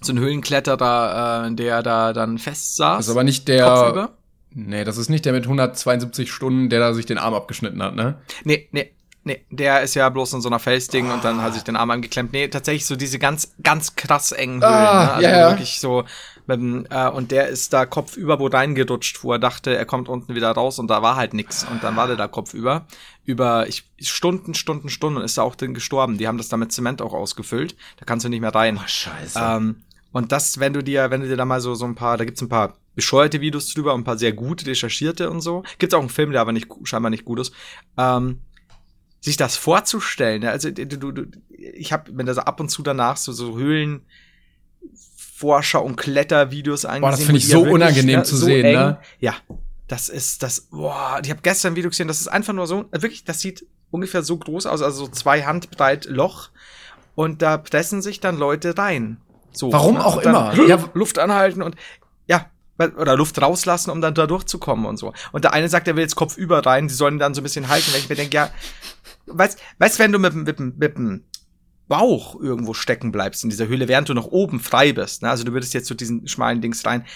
So ein Höhlenkletterer, äh, der da dann fest saß. Das ist aber nicht der. Kopfüber. Nee, das ist nicht der mit 172 Stunden, der da sich den Arm abgeschnitten hat, ne? Nee, nee. Nee, der ist ja bloß in so einer Felsding ah. und dann hat sich den Arm angeklemmt. Nee, tatsächlich so diese ganz, ganz krass engen Höhlen. Ah, ne? Also yeah. wirklich so. Mit, äh, und der ist da kopfüber wo reingerutscht, wo er dachte, er kommt unten wieder raus und da war halt nix. Und dann war der da kopfüber. Über ich, Stunden, Stunden, Stunden ist er auch dann gestorben. Die haben das da mit Zement auch ausgefüllt. Da kannst du nicht mehr rein. Oh, scheiße. Ähm, und das, wenn du dir, wenn du dir da mal so, so ein paar, da gibt's ein paar bescheuerte Videos drüber, ein paar sehr gut recherchierte und so. Gibt's auch einen Film, der aber nicht, scheinbar nicht gut ist. Ähm, sich das vorzustellen, ja, also du, du, ich habe mir das ab und zu danach so, so Höhlen Forscher und Klettervideos angesehen. Boah, das finde ich so unangenehm ne, zu so sehen, eng. ne? Ja, das ist das. Boah, ich habe gestern ein Video gesehen, das ist einfach nur so, wirklich, das sieht ungefähr so groß aus, also so zwei Handbreit Loch und da pressen sich dann Leute rein. So, Warum ne? auch immer. Ja, Luft anhalten und oder Luft rauslassen, um dann da durchzukommen und so. Und der eine sagt, er will jetzt Kopf rein, die sollen dann so ein bisschen halten. Wenn ich mir denke, ja, weißt, weißt, wenn du mit, mit, mit dem Bauch irgendwo stecken bleibst in dieser Höhle, während du noch oben frei bist, ne? also du würdest jetzt zu so diesen schmalen Dings rein,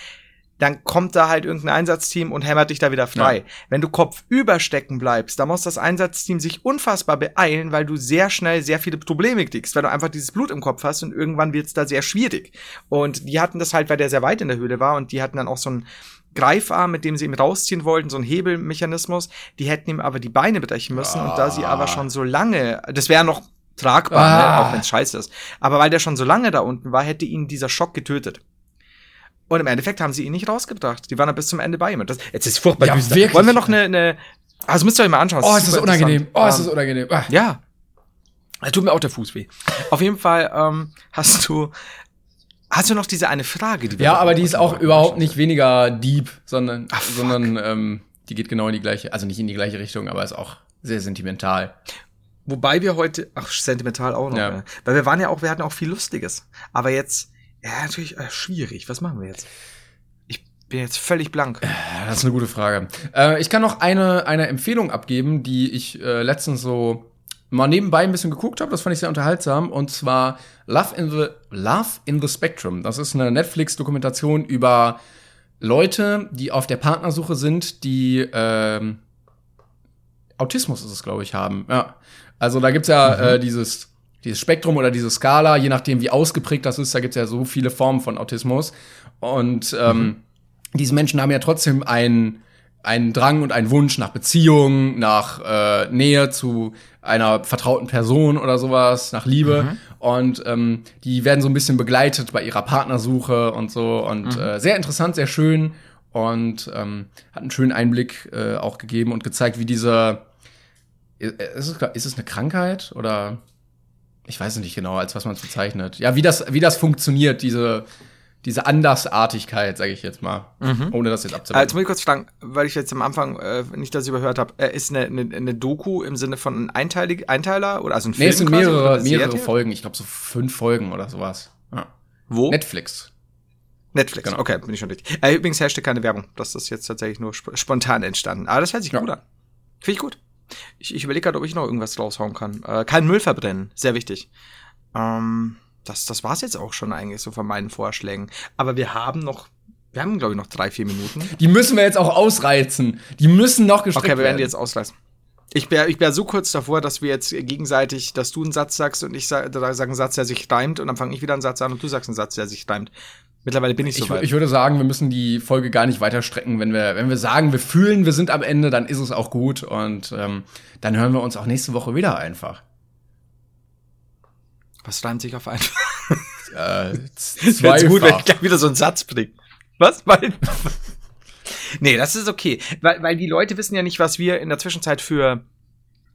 dann kommt da halt irgendein Einsatzteam und hämmert dich da wieder frei. Ja. Wenn du kopfüber stecken bleibst, dann muss das Einsatzteam sich unfassbar beeilen, weil du sehr schnell sehr viele Probleme kriegst, weil du einfach dieses Blut im Kopf hast und irgendwann wird's da sehr schwierig. Und die hatten das halt, weil der sehr weit in der Höhle war und die hatten dann auch so ein Greifarm, mit dem sie ihn rausziehen wollten, so ein Hebelmechanismus. Die hätten ihm aber die Beine brechen müssen. Oh. Und da sie aber schon so lange, das wäre noch tragbar, ne, ah. ne, auch wenn es scheiße ist. Aber weil der schon so lange da unten war, hätte ihn dieser Schock getötet. Und im Endeffekt haben sie ihn nicht rausgebracht. Die waren dann bis zum Ende bei ihm. Und das, jetzt ist furchtbar ja, düster. Wirklich? Wollen wir noch eine, eine also müsst ihr euch mal anschauen. Oh, ist das unangenehm. Oh, ist das unangenehm. Ah. Ja. Da tut mir auch der Fuß weh. Auf jeden Fall ähm, hast du Hast du noch diese eine Frage, die wir Ja, aber die ist auch überhaupt nicht weniger deep, sondern, Ach, sondern ähm, die geht genau in die gleiche, also nicht in die gleiche Richtung, aber ist auch sehr sentimental. Wobei wir heute, ach, sentimental auch noch, ja. Ja. weil wir waren ja auch, wir hatten auch viel Lustiges. Aber jetzt, ja, natürlich äh, schwierig. Was machen wir jetzt? Ich bin jetzt völlig blank. Äh, das ist eine gute Frage. Äh, ich kann noch eine, eine Empfehlung abgeben, die ich äh, letztens so mal nebenbei ein bisschen geguckt habe, das fand ich sehr unterhaltsam, und zwar Love in the, Love in the Spectrum. Das ist eine Netflix-Dokumentation über Leute, die auf der Partnersuche sind, die ähm, Autismus ist es, glaube ich, haben. Ja. Also da gibt's ja mhm. äh, dieses, dieses Spektrum oder diese Skala, je nachdem, wie ausgeprägt das ist, da gibt's ja so viele Formen von Autismus. Und ähm, mhm. diese Menschen haben ja trotzdem einen einen Drang und einen Wunsch nach Beziehung, nach äh, Nähe zu einer vertrauten Person oder sowas, nach Liebe. Mhm. Und ähm, die werden so ein bisschen begleitet bei ihrer Partnersuche und so. Und mhm. äh, sehr interessant, sehr schön. Und ähm, hat einen schönen Einblick äh, auch gegeben und gezeigt, wie diese ist es, ist es eine Krankheit oder ich weiß nicht genau, als was man es bezeichnet. Ja, wie das, wie das funktioniert, diese, diese Andersartigkeit, sage ich jetzt mal, mhm. ohne das jetzt abzuleiten. Jetzt muss ich kurz fragen, weil ich jetzt am Anfang äh, nicht das überhört habe, äh, ist eine, eine, eine Doku im Sinne von ein Einteilig, Einteiler oder also ein Film? Nee, es sind mehrere, mehrere Folgen, ich glaube so fünf Folgen oder sowas. Ja. Wo? Netflix. Netflix, genau. okay, bin ich schon richtig. Äh, übrigens herrschte keine Werbung. Das ist jetzt tatsächlich nur sp spontan entstanden. Aber das hört sich ja. gut an. Finde ich gut. Ich, ich überlege gerade, ob ich noch irgendwas raushauen kann. Äh, kein Müll verbrennen, sehr wichtig. Ähm, das, das war's jetzt auch schon eigentlich so von meinen Vorschlägen. Aber wir haben noch, wir haben glaube ich noch drei, vier Minuten. Die müssen wir jetzt auch ausreizen. Die müssen noch gestreckt werden. Okay, wir werden die jetzt ausreizen. Ich wäre ich wär so kurz davor, dass wir jetzt gegenseitig, dass du einen Satz sagst und ich sage sag einen Satz, der sich reimt und dann fange ich wieder einen Satz an und du sagst einen Satz, der sich reimt. Mittlerweile bin ich so ich, weit. Ich würde sagen, wir müssen die Folge gar nicht weiter strecken. Wenn wir, wenn wir sagen, wir fühlen, wir sind am Ende, dann ist es auch gut und ähm, dann hören wir uns auch nächste Woche wieder einfach. Was reimt sich auf einfach? äh, zweifach. gut, wenn ich gleich wieder so einen Satz bringe. Was? Nee, das ist okay. Weil, weil die Leute wissen ja nicht, was wir in der Zwischenzeit für,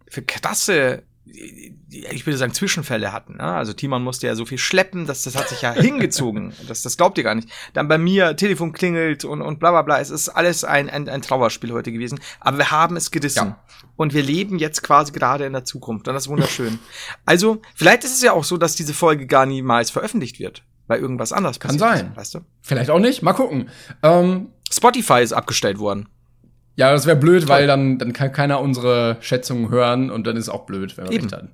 für krasse ich würde sagen, Zwischenfälle hatten. Ne? Also Timon musste ja so viel schleppen, dass das hat sich ja hingezogen. Das, das glaubt ihr gar nicht. Dann bei mir, Telefon klingelt und, und bla bla bla. Es ist alles ein, ein, ein Trauerspiel heute gewesen. Aber wir haben es gerissen. Ja. Und wir leben jetzt quasi gerade in der Zukunft. Und das ist wunderschön. also, vielleicht ist es ja auch so, dass diese Folge gar niemals veröffentlicht wird. Weil irgendwas anders passiert. Kann sein. Ist, weißt du? Vielleicht auch nicht. Mal gucken. Ähm, Spotify ist abgestellt worden. Ja, das wäre blöd, Toll. weil dann, dann kann keiner unsere Schätzungen hören und dann ist auch blöd, wenn wir Eben. recht hatten.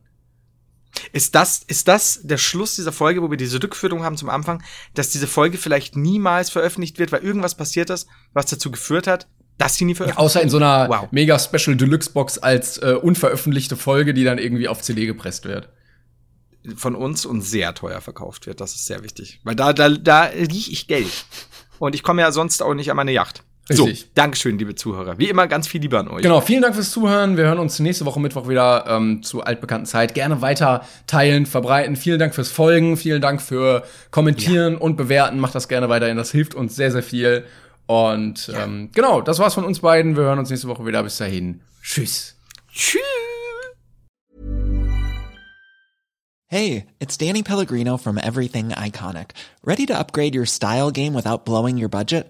Ist das, ist das der Schluss dieser Folge, wo wir diese Rückführung haben zum Anfang, dass diese Folge vielleicht niemals veröffentlicht wird, weil irgendwas passiert ist, was dazu geführt hat, dass sie nie veröffentlicht ja, Außer in so einer wow. mega Special Deluxe Box als äh, unveröffentlichte Folge, die dann irgendwie auf CD gepresst wird. Von uns und sehr teuer verkauft wird, das ist sehr wichtig. Weil da, da, da riech ich Geld. Und ich komme ja sonst auch nicht an meine Yacht. Richtig. So, Dankeschön, liebe Zuhörer. Wie immer ganz viel Liebe an euch. Genau, vielen Dank fürs Zuhören. Wir hören uns nächste Woche Mittwoch wieder ähm, zu altbekannten Zeit. Gerne weiter teilen, verbreiten. Vielen Dank fürs Folgen, vielen Dank für Kommentieren ja. und Bewerten. Macht das gerne weiterhin. Das hilft uns sehr, sehr viel. Und ja. ähm, genau, das war's von uns beiden. Wir hören uns nächste Woche wieder. Bis dahin. Tschüss. Tschüss. Hey, it's Danny Pellegrino from Everything Iconic. Ready to upgrade your style game without blowing your budget?